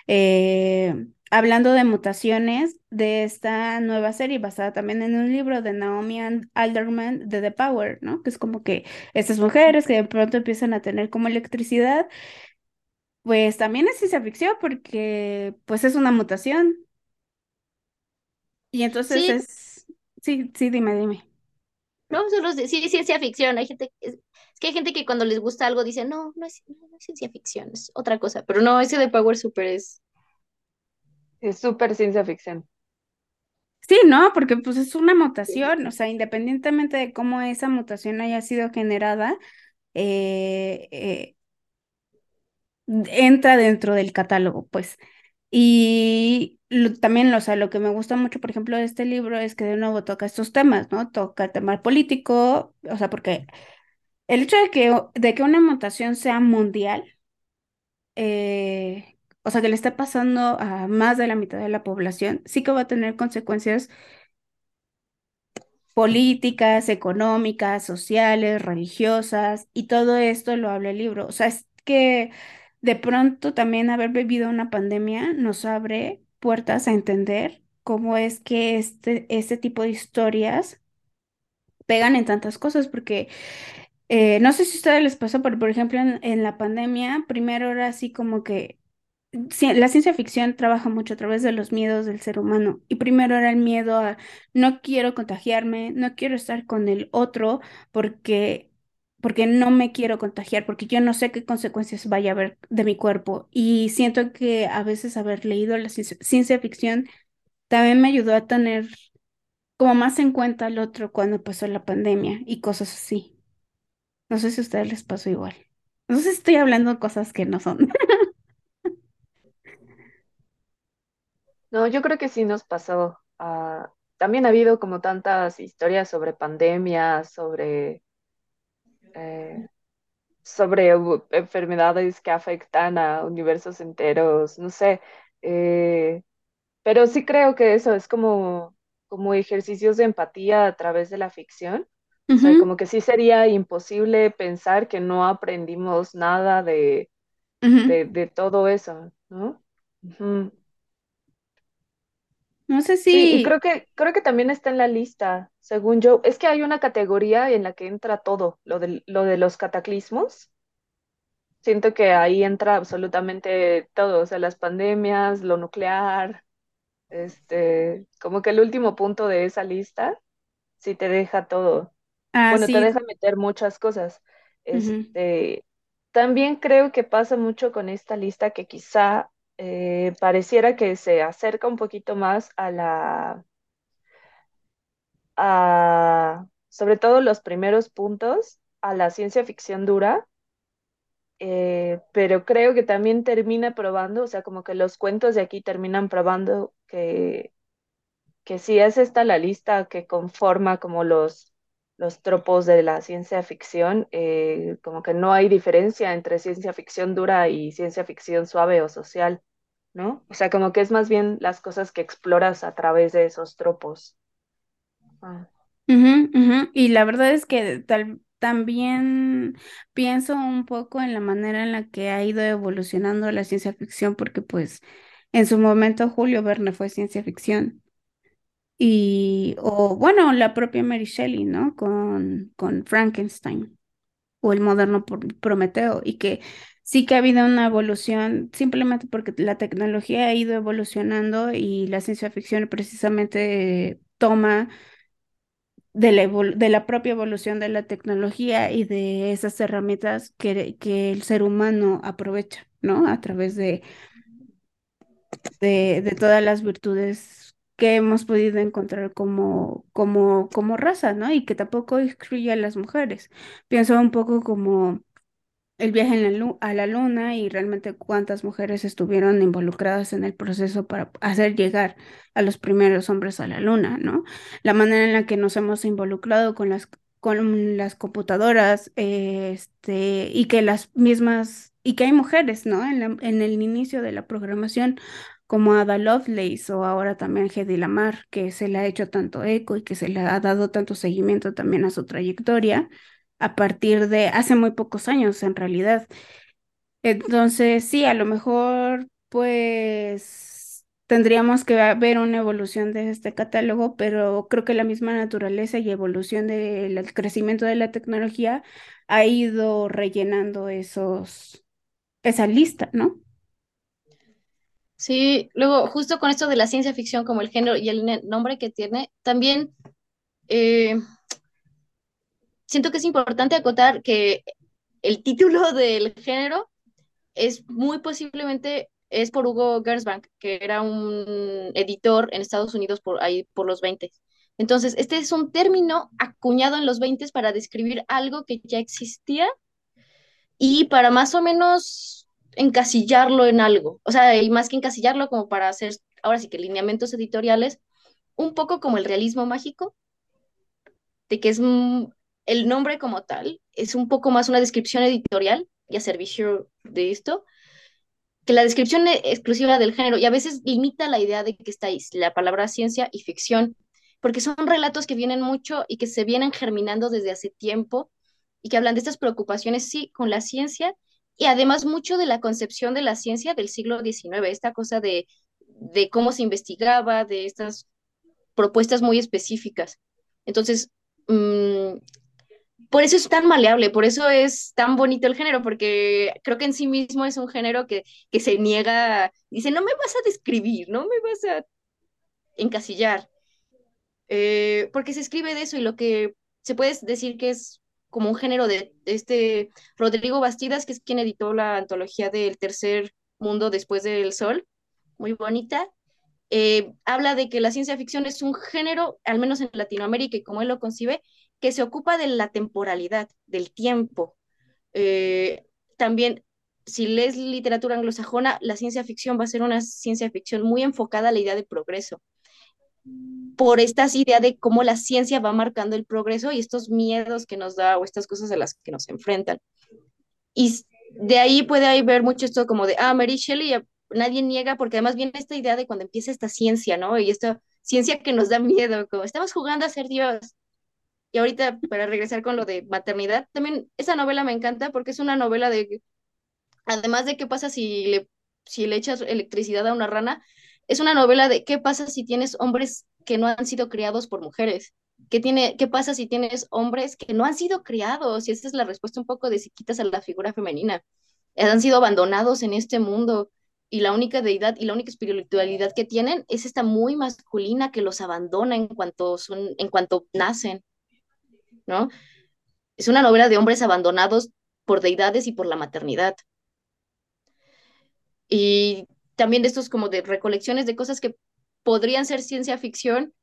eh, hablando de mutaciones de esta nueva serie basada también en un libro de Naomi Alderman de The Power, ¿no? Que es como que estas mujeres que de pronto empiezan a tener como electricidad, pues también es ciencia ficción porque pues es una mutación. Y entonces es, sí, sí, dime, dime. No, solo sí, ciencia ficción. Hay gente, es, que hay gente que cuando les gusta algo dice, no, no es, no es ciencia ficción, es otra cosa. Pero no, ese de Power Super es es súper ciencia ficción. Sí, ¿no? Porque pues es una mutación, o sea, independientemente de cómo esa mutación haya sido generada, eh, eh, entra dentro del catálogo, pues. Y también, o sea, lo que me gusta mucho, por ejemplo, de este libro es que de nuevo toca estos temas, ¿no? Toca el tema político, o sea, porque el hecho de que, de que una mutación sea mundial, eh, o sea, que le esté pasando a más de la mitad de la población, sí que va a tener consecuencias políticas, económicas, sociales, religiosas, y todo esto lo habla el libro. O sea, es que de pronto también haber vivido una pandemia nos abre puertas a entender cómo es que este, este tipo de historias pegan en tantas cosas, porque eh, no sé si a ustedes les pasó, pero por ejemplo en la pandemia, primero era así como que la ciencia ficción trabaja mucho a través de los miedos del ser humano. Y primero era el miedo a no quiero contagiarme, no quiero estar con el otro porque porque no me quiero contagiar, porque yo no sé qué consecuencias vaya a haber de mi cuerpo. Y siento que a veces haber leído la ciencia, ficción también me ayudó a tener como más en cuenta al otro cuando pasó la pandemia y cosas así. No sé si a ustedes les pasó igual. No sé si estoy hablando cosas que no son. No, yo creo que sí nos pasó. Ah, también ha habido como tantas historias sobre pandemias, sobre, eh, sobre enfermedades que afectan a universos enteros, no sé. Eh, pero sí creo que eso es como, como ejercicios de empatía a través de la ficción. O sea, como que sí sería imposible pensar que no aprendimos nada de, de, todo eso, ¿no? No sé si... Sí, y creo que, creo que también está en la lista, según yo. Es que hay una categoría en la que entra todo, lo de, lo de los cataclismos. Siento que ahí entra absolutamente todo, o sea, las pandemias, lo nuclear, este, como que el último punto de esa lista, sí te deja todo. Ah, bueno, te deja meter muchas cosas. Este, también creo que pasa mucho con esta lista que quizá eh, pareciera que se acerca un poquito más a la, a, sobre todo los primeros puntos, a la ciencia ficción dura, eh, pero creo que también termina probando, o sea, como que los cuentos de aquí terminan probando que, que si es esta la lista que conforma como los, los tropos de la ciencia ficción, eh, como que no hay diferencia entre ciencia ficción dura y ciencia ficción suave o social. ¿no? O sea, como que es más bien las cosas que exploras a través de esos tropos. Ah. Y la verdad es que tal, también pienso un poco en la manera en la que ha ido evolucionando la ciencia ficción, porque pues en su momento Julio Verne fue ciencia ficción. Y, o bueno, la propia Mary Shelley, ¿no? Con, con Frankenstein o el moderno Prometeo, y que sí que ha habido una evolución simplemente porque la tecnología ha ido evolucionando y la ciencia ficción precisamente toma de la, de la propia evolución de la tecnología y de esas herramientas que, que el ser humano aprovecha, ¿no? A través de, de, de todas las virtudes que hemos podido encontrar como, como, como raza, ¿no? Y que tampoco excluye a las mujeres. Pienso un poco como el viaje a la luna y realmente cuántas mujeres estuvieron involucradas en el proceso para hacer llegar a los primeros hombres a la luna, ¿no? La manera en la que nos hemos involucrado con las, con las computadoras, este, y que las mismas, y que hay mujeres, ¿no? En, el inicio de la programación como Ada Lovelace o ahora también Hedy Lamar, que se le ha hecho tanto eco y que se le ha dado tanto seguimiento también a su trayectoria a partir de hace muy pocos años en realidad. Entonces, sí, a lo mejor pues tendríamos que ver una evolución de este catálogo, pero creo que la misma naturaleza y evolución del crecimiento de la tecnología ha ido rellenando esos, esa lista, ¿no? Sí, luego justo con esto de la ciencia ficción como el género y el nombre que tiene, también eh, siento que es importante acotar que el título del género es muy posiblemente es por Hugo Gernsback, que era un editor en Estados Unidos por ahí por los 20. Entonces, este es un término acuñado en los 20 para describir algo que ya existía y para más o menos encasillarlo en algo. O sea, y más que encasillarlo, como para hacer, ahora sí que lineamientos editoriales, un poco como el realismo mágico, de que es el nombre como tal es un poco más una descripción editorial y a servicio de esto que la descripción e-, exclusiva del género y a veces limita la idea de que está ahí la palabra ciencia y ficción, porque son relatos que vienen mucho y que se vienen germinando desde hace tiempo y que hablan de estas preocupaciones, sí, con la ciencia y además mucho de la concepción de la ciencia del siglo XIX, esta cosa de, de cómo se investigaba, de estas propuestas muy específicas. Entonces, mmm, por eso es tan maleable, por eso es tan bonito el género, porque creo que en sí mismo es un género que, que se niega, dice, no me vas a describir, no me vas a encasillar, eh, porque se escribe de eso y lo que se puede decir que es como un género de este Rodrigo Bastidas, que es quien editó la antología del tercer mundo después del sol, muy bonita. Eh, habla de que la ciencia ficción es un género, al menos en Latinoamérica y como él lo concibe, que se ocupa de la temporalidad, del tiempo. Eh, también, si lees literatura anglosajona, la ciencia ficción va a ser una ciencia ficción muy enfocada a la idea de progreso por estas ideas de cómo la ciencia va marcando el progreso y estos miedos que nos da o estas cosas a las que nos enfrentan. Y de ahí puede haber mucho esto como de, ah, Mary Shelley, eh, nadie niega, porque además viene esta idea de cuando empieza esta ciencia, ¿no? Y esta ciencia que nos da miedo, como estamos jugando a ser Dios. Y ahorita, para regresar con lo de maternidad, también esa novela me encanta porque es una novela de, además de qué pasa si le, si le echas electricidad a una rana, es una novela de qué pasa si tienes hombres que no han sido criados por mujeres. ¿Qué, tiene, ¿Qué pasa si tienes hombres que no han sido criados? Y esa es la respuesta un poco de si quitas a la figura femenina. Han sido abandonados en este mundo y la única deidad y la única espiritualidad que tienen es esta muy masculina que los abandona en cuanto, son, en cuanto nacen, ¿no? Es una novela de hombres abandonados por deidades y por la maternidad. Y también de estos como de recolecciones de cosas que podrían ser ciencia ficción,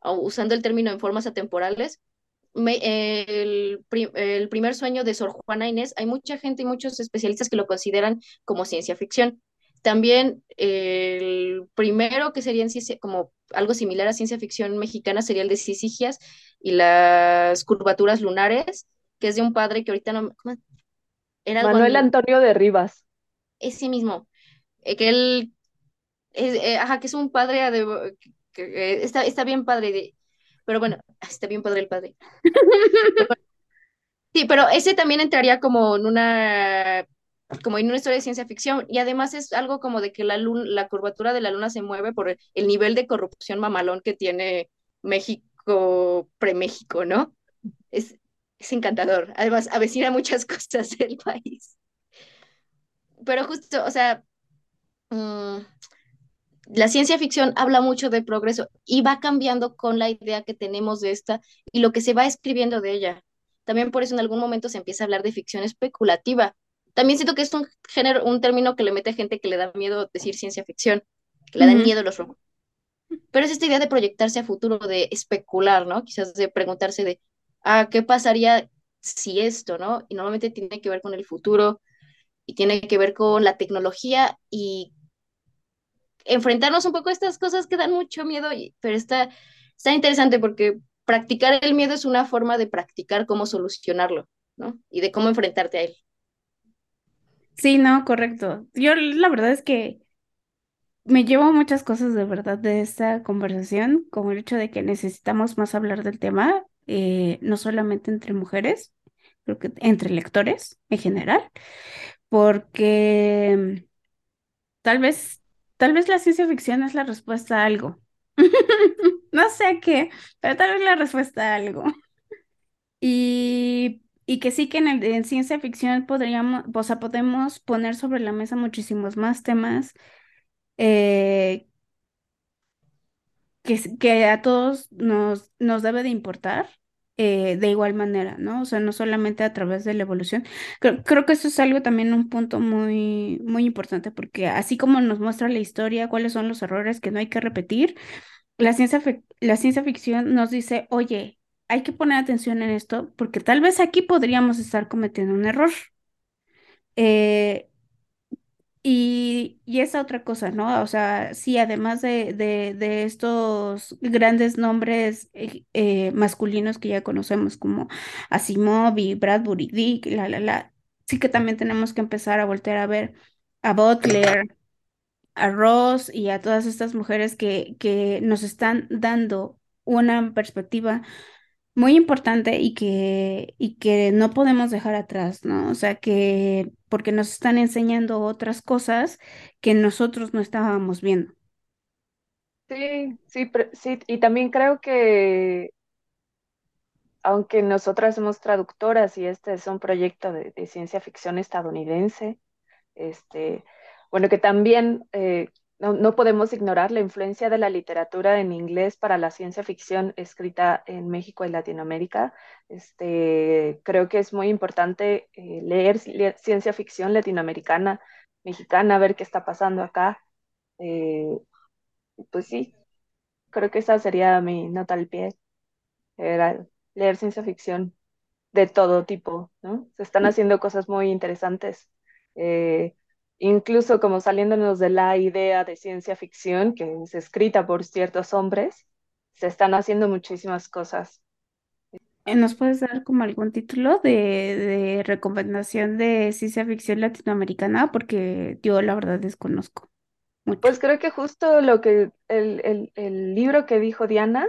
o usando el término en formas atemporales. el, el, primer sueño de Sor Juana Inés, hay mucha gente y muchos especialistas que lo consideran como ciencia ficción. También el primero que sería como algo similar a ciencia ficción mexicana sería el de Sisigias y las curvaturas lunares, que es de un padre que ahorita no... Era Manuel Antonio de Rivas. Ese mismo, eh, que él, eh, ajá, que es un padre, de, que, está, está bien padre, de, pero bueno, está bien padre el padre. sí, pero ese también entraría como en una como en una historia de ciencia ficción y además es algo como de que la luna, la curvatura de la luna se mueve por el nivel de corrupción mamalón que tiene México pre-México, ¿no? Es, es encantador. Además, avecina muchas cosas del país. Pero justo, o sea, Mm, la ciencia ficción habla mucho de progreso y va cambiando con la idea que tenemos de esta y lo que se va escribiendo de ella. También por eso en algún momento se empieza a hablar de ficción especulativa. También siento que es un género, un término que le mete a gente que le da miedo decir ciencia ficción, que le dan miedo los robos. Pero es esta idea de proyectarse a futuro, de especular, ¿no? Quizás de preguntarse de, ah, ¿qué pasaría si esto, ¿no? Y normalmente tiene que ver con el futuro y tiene que ver con la tecnología y enfrentarnos un poco a estas cosas que dan mucho miedo, pero está, está interesante porque practicar el miedo es una forma de practicar cómo solucionarlo, ¿no? Y de cómo enfrentarte a él. Sí, no, correcto. Yo la verdad es que me llevo muchas cosas de verdad de esta conversación, como el hecho de que necesitamos más hablar del tema, eh, no solamente entre mujeres, creo entre lectores en general, porque tal vez Tal vez la ciencia ficción es la respuesta a algo. no sé qué, pero tal vez la respuesta a algo. Y, y que sí que en, el, en ciencia ficción podríamos, o sea, podemos poner sobre la mesa muchísimos más temas eh, que, que a todos nos, nos debe de importar eh, de igual manera, ¿no? O sea, no solamente a través de la evolución. Creo, que eso es algo también un punto muy, muy importante, porque así como nos muestra la historia, cuáles son los errores que no hay que repetir, la ciencia, la ciencia ficción nos dice, oye, hay que poner atención en esto, porque tal vez aquí podríamos estar cometiendo un error. Eh, y, y, esa otra cosa, ¿no? O sea, sí, además de, de, estos grandes nombres eh, eh, masculinos que ya conocemos como Asimov y Bradbury Dick, la, la, la, sí que también tenemos que empezar a voltear a ver a Butler, a Ross y a todas estas mujeres que, que nos están dando una perspectiva muy importante y que, y que no podemos dejar atrás, ¿no? O sea, que porque nos están enseñando otras cosas que nosotros no estábamos viendo. Sí, sí, sí, y también creo que aunque nosotras somos traductoras y este es un proyecto de, ciencia ficción estadounidense, este, bueno, que también eh, no, podemos ignorar la influencia de la literatura en inglés para la ciencia ficción escrita en México y Latinoamérica. Este, creo que es muy importante eh, leer, ciencia ficción latinoamericana, mexicana, ver qué está pasando acá. Eh, pues sí, creo que esa sería mi nota al pie. Era leer ciencia ficción de todo tipo, ¿no? Se están haciendo cosas muy interesantes. Eh, incluso como saliéndonos de la idea de ciencia ficción que es escrita por ciertos hombres, se están haciendo muchísimas cosas. Eh, ¿Nos puedes dar como algún título de, recomendación de ciencia ficción latinoamericana? Porque yo la verdad desconozco mucho. Pues creo que justo lo que el, el libro que dijo Diana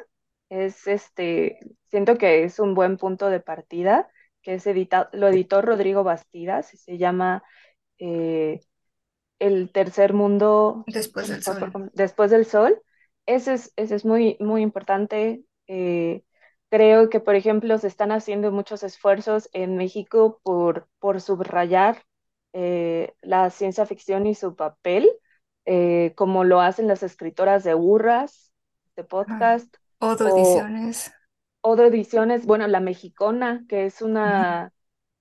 es este, siento que es un buen punto de partida, que es editado, lo editó Rodrigo Bastidas y se llama eh, El tercer mundo después del sol. Después del sol. Ese es, ese es muy, muy importante. Eh, creo que, por ejemplo, se están haciendo muchos esfuerzos en México por, por subrayar eh, la ciencia ficción y su papel, como lo hacen las escritoras de Urras, de podcast. Odo Ediciones. Odo Ediciones, bueno, La Mexicona, que es una,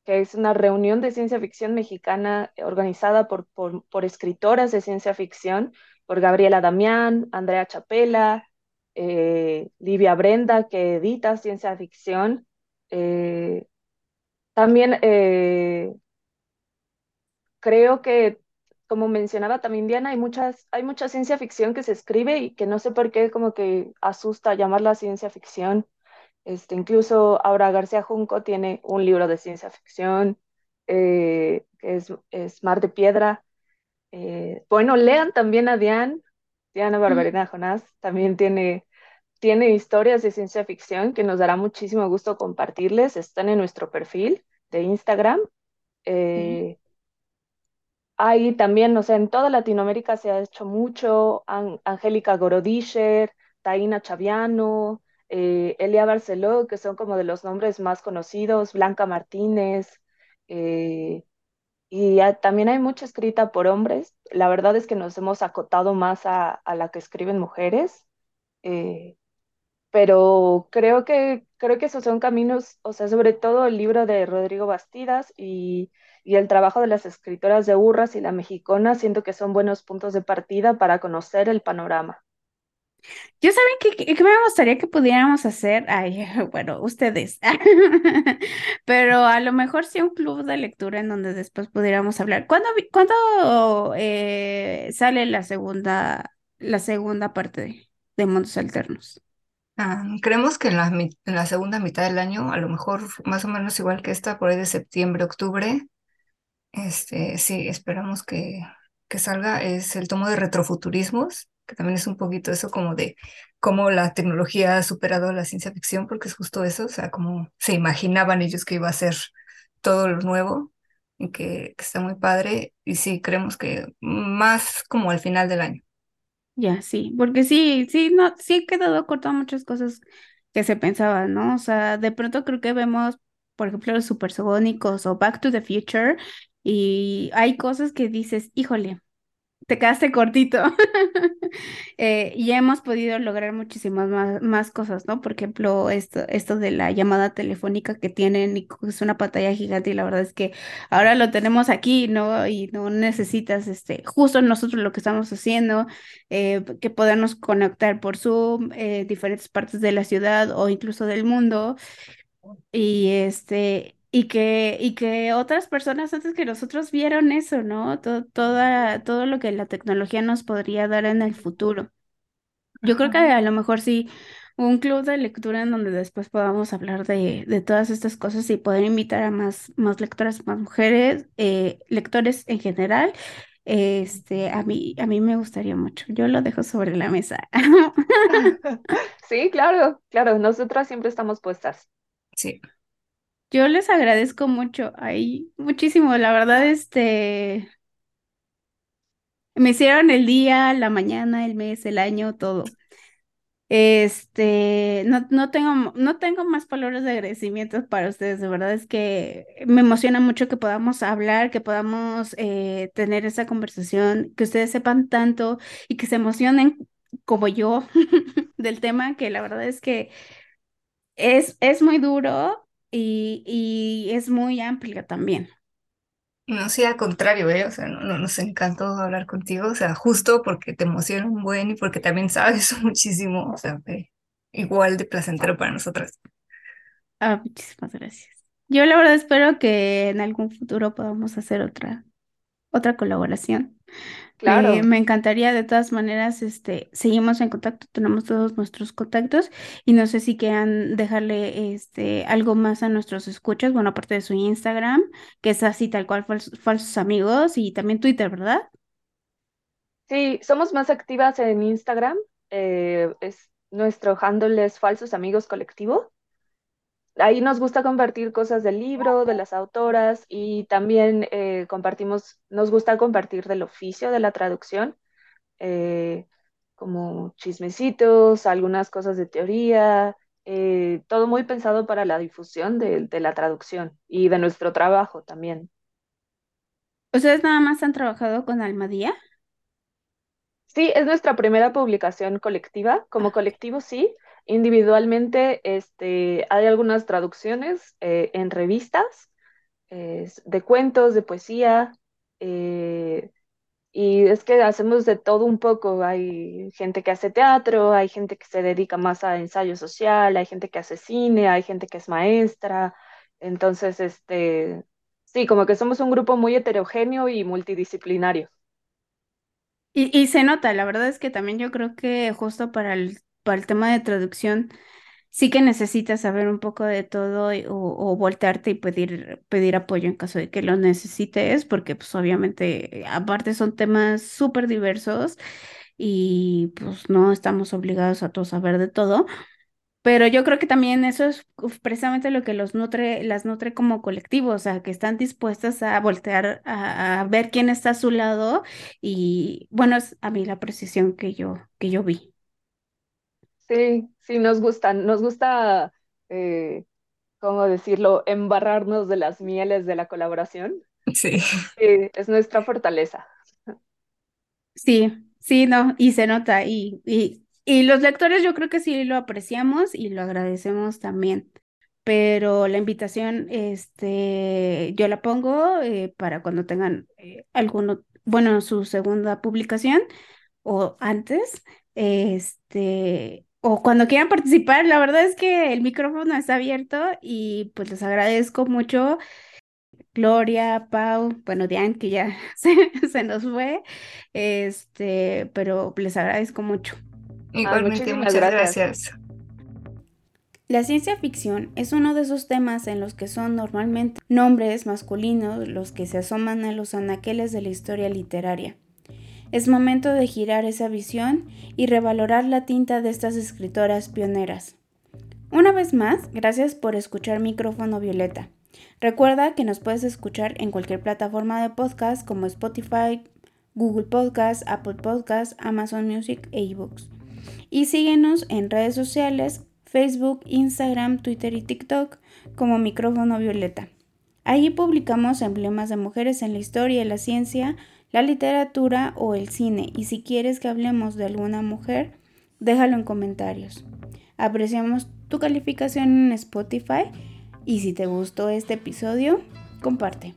que es una reunión de ciencia ficción mexicana organizada por, por, escritoras de ciencia ficción, por Gabriela Damián, Andrea Chapela, eh, Livia Brenda, que edita ciencia ficción. Eh, también eh, creo que como mencionaba también Diana, hay muchas, hay mucha ciencia ficción que se escribe y que no sé por qué como que asusta llamarla ciencia ficción. Este, incluso ahora García Junco tiene un libro de ciencia ficción eh, que es, es, Mar de Piedra. Eh, bueno, lean también a Diana, Diana Barberina Jonás, también tiene, tiene historias de ciencia ficción que nos dará muchísimo gusto compartirles. Están en nuestro perfil de Instagram. Eh, hay también, o sea, en toda Latinoamérica se ha hecho mucho, Angélica Gorodischer, Taina Chaviano, eh, Elia Barceló, que son como de los nombres más conocidos, Blanca Martínez, eh, y también hay mucha escrita por hombres. La verdad es que nos hemos acotado más a, la que escriben mujeres, eh, pero creo que, creo que esos son caminos, o sea, sobre todo el libro de Rodrigo Bastidas y y el trabajo de las escritoras de Urras y la mexicana siento que son buenos puntos de partida para conocer el panorama. Yo saben que, me gustaría que pudiéramos hacer, ay, bueno, ustedes, pero a lo mejor sí un club de lectura en donde después pudiéramos hablar. ¿Cuándo, cuándo eh, sale la segunda, la segunda parte de, Mundos Alternos? Ah, creemos que en la, en la segunda mitad del año, a lo mejor más o menos igual que esta, por ahí de septiembre, octubre, este, sí, esperamos que, que salga, es el tomo de retrofuturismos, que también es un poquito eso como de cómo la tecnología ha superado la ciencia ficción, porque es justo eso, o sea, como se imaginaban ellos que iba a ser todo lo nuevo y que, que está muy padre. Y sí, creemos que más como al final del año. Ya, sí, porque sí, sí, no, sí he quedado cortado muchas cosas que se pensaban, ¿no? O sea, de pronto creo que vemos, por ejemplo, los supersónicos o Back to the Future y hay cosas que dices, híjole, te quedaste cortito. eh, y hemos podido lograr muchísimas más, cosas, ¿no? Por ejemplo, esto, esto de la llamada telefónica que tienen es una pantalla gigante y la verdad es que ahora lo tenemos aquí, ¿no? Y no necesitas, este, justo nosotros lo que estamos haciendo, eh, que podernos conectar por Zoom, eh, diferentes partes de la ciudad o incluso del mundo. Y este, y que, y que otras personas antes que nosotros vieron eso, ¿no? Todo, toda, todo lo que la tecnología nos podría dar en el futuro. Yo creo que a lo mejor sí, un club de lectura en donde después podamos hablar de, de todas estas cosas y poder invitar a más, más lectoras, más mujeres, eh, lectores en general. Este, a mí, a mí me gustaría mucho. Yo lo dejo sobre la mesa. Sí, claro, claro, nosotras siempre estamos puestas. Sí. Yo les agradezco mucho, muchísimo, la verdad, este, me hicieron el día, la mañana, el mes, el año, todo. Este, no, no tengo, no tengo más palabras de agradecimiento para ustedes, de verdad es que me emociona mucho que podamos hablar, que podamos eh, tener esa conversación, que ustedes sepan tanto y que se emocionen como yo del tema, que la verdad es que es, es muy duro y, y es muy amplio también. No, sí, al contrario, ¿eh? O sea, no, no, nos encantó hablar contigo, o sea, justo porque te emociona un buen y porque también sabes muchísimo, o sea, igual de placentero para nosotras. Ah, muchísimas gracias. Yo la verdad espero que en algún futuro podamos hacer otra, otra colaboración. Claro. me encantaría de todas maneras, este, seguimos en contacto, tenemos todos nuestros contactos y no sé si quieran dejarle este algo más a nuestros escuchas, bueno, aparte de su Instagram, que es así tal cual falsos amigos y también Twitter, ¿verdad? Sí, somos más activas en Instagram. eh, es, nuestro handle es Falsos Amigos Colectivo. Ahí nos gusta compartir cosas del libro, de las autoras y también eh, compartimos, nos gusta compartir del oficio de la traducción, eh, como chismecitos, algunas cosas de teoría, eh, todo muy pensado para la difusión de, de la traducción y de nuestro trabajo también. ¿Ustedes nada más han trabajado con Almadía? Sí, es nuestra primera publicación colectiva. Como colectivo, sí. Individualmente, este, hay algunas traducciones eh, en revistas eh, de cuentos, de poesía, eh, y es que hacemos de todo un poco. Hay gente que hace teatro, hay gente que se dedica más a ensayo social, hay gente que hace cine, hay gente que es maestra. Entonces, este, sí, como que somos un grupo muy heterogéneo y multidisciplinario. Y, y se nota, la verdad es que también yo creo que justo para el, para el tema de traducción sí que necesitas saber un poco de todo o, voltearte y pedir, pedir apoyo en caso de que lo necesites, porque pues obviamente eh, aparte son temas súper diversos y pues no estamos obligados a todos saber de todo, pero yo creo que también eso es precisamente lo que los nutre, las nutre como colectivo, o sea, que están dispuestas a voltear a, a ver quién está a su lado y bueno, es a mí la precisión que yo, que yo vi. Sí, sí, nos gusta, nos gusta, eh, ¿cómo decirlo?, embarrarnos de las mieles de la colaboración. Sí. Sí, es nuestra fortaleza. Sí, sí, no, y se nota, y, y, y los lectores yo creo que sí lo apreciamos y lo agradecemos también. Pero la invitación, este, yo la pongo eh, para cuando tengan eh, alguno, bueno, su segunda publicación o antes, este, o cuando quieran participar. La verdad es que el micrófono está abierto y pues les agradezco mucho. Gloria, Pau, bueno, Diane, que ya se, se nos fue, este, pero les agradezco mucho. Igualmente, muchísimas muchas gracias. gracias. La ciencia ficción es uno de esos temas en los que son normalmente nombres masculinos los que se asoman a los anaqueles de la historia literaria. Es momento de girar esa visión y revalorar la tinta de estas escritoras pioneras. Una vez más, gracias por escuchar Micrófono Violeta. Recuerda que nos puedes escuchar en cualquier plataforma de podcast como Spotify, Google Podcast, Apple Podcast, Amazon Music e eBooks. Y síguenos en redes sociales, Facebook, Instagram, Twitter y TikTok como Micrófono Violeta. Allí publicamos emblemas de mujeres en la historia y la ciencia, la literatura o el cine y si quieres que hablemos de alguna mujer, déjalo en comentarios. Apreciamos tu calificación en Spotify y si te gustó este episodio, comparte.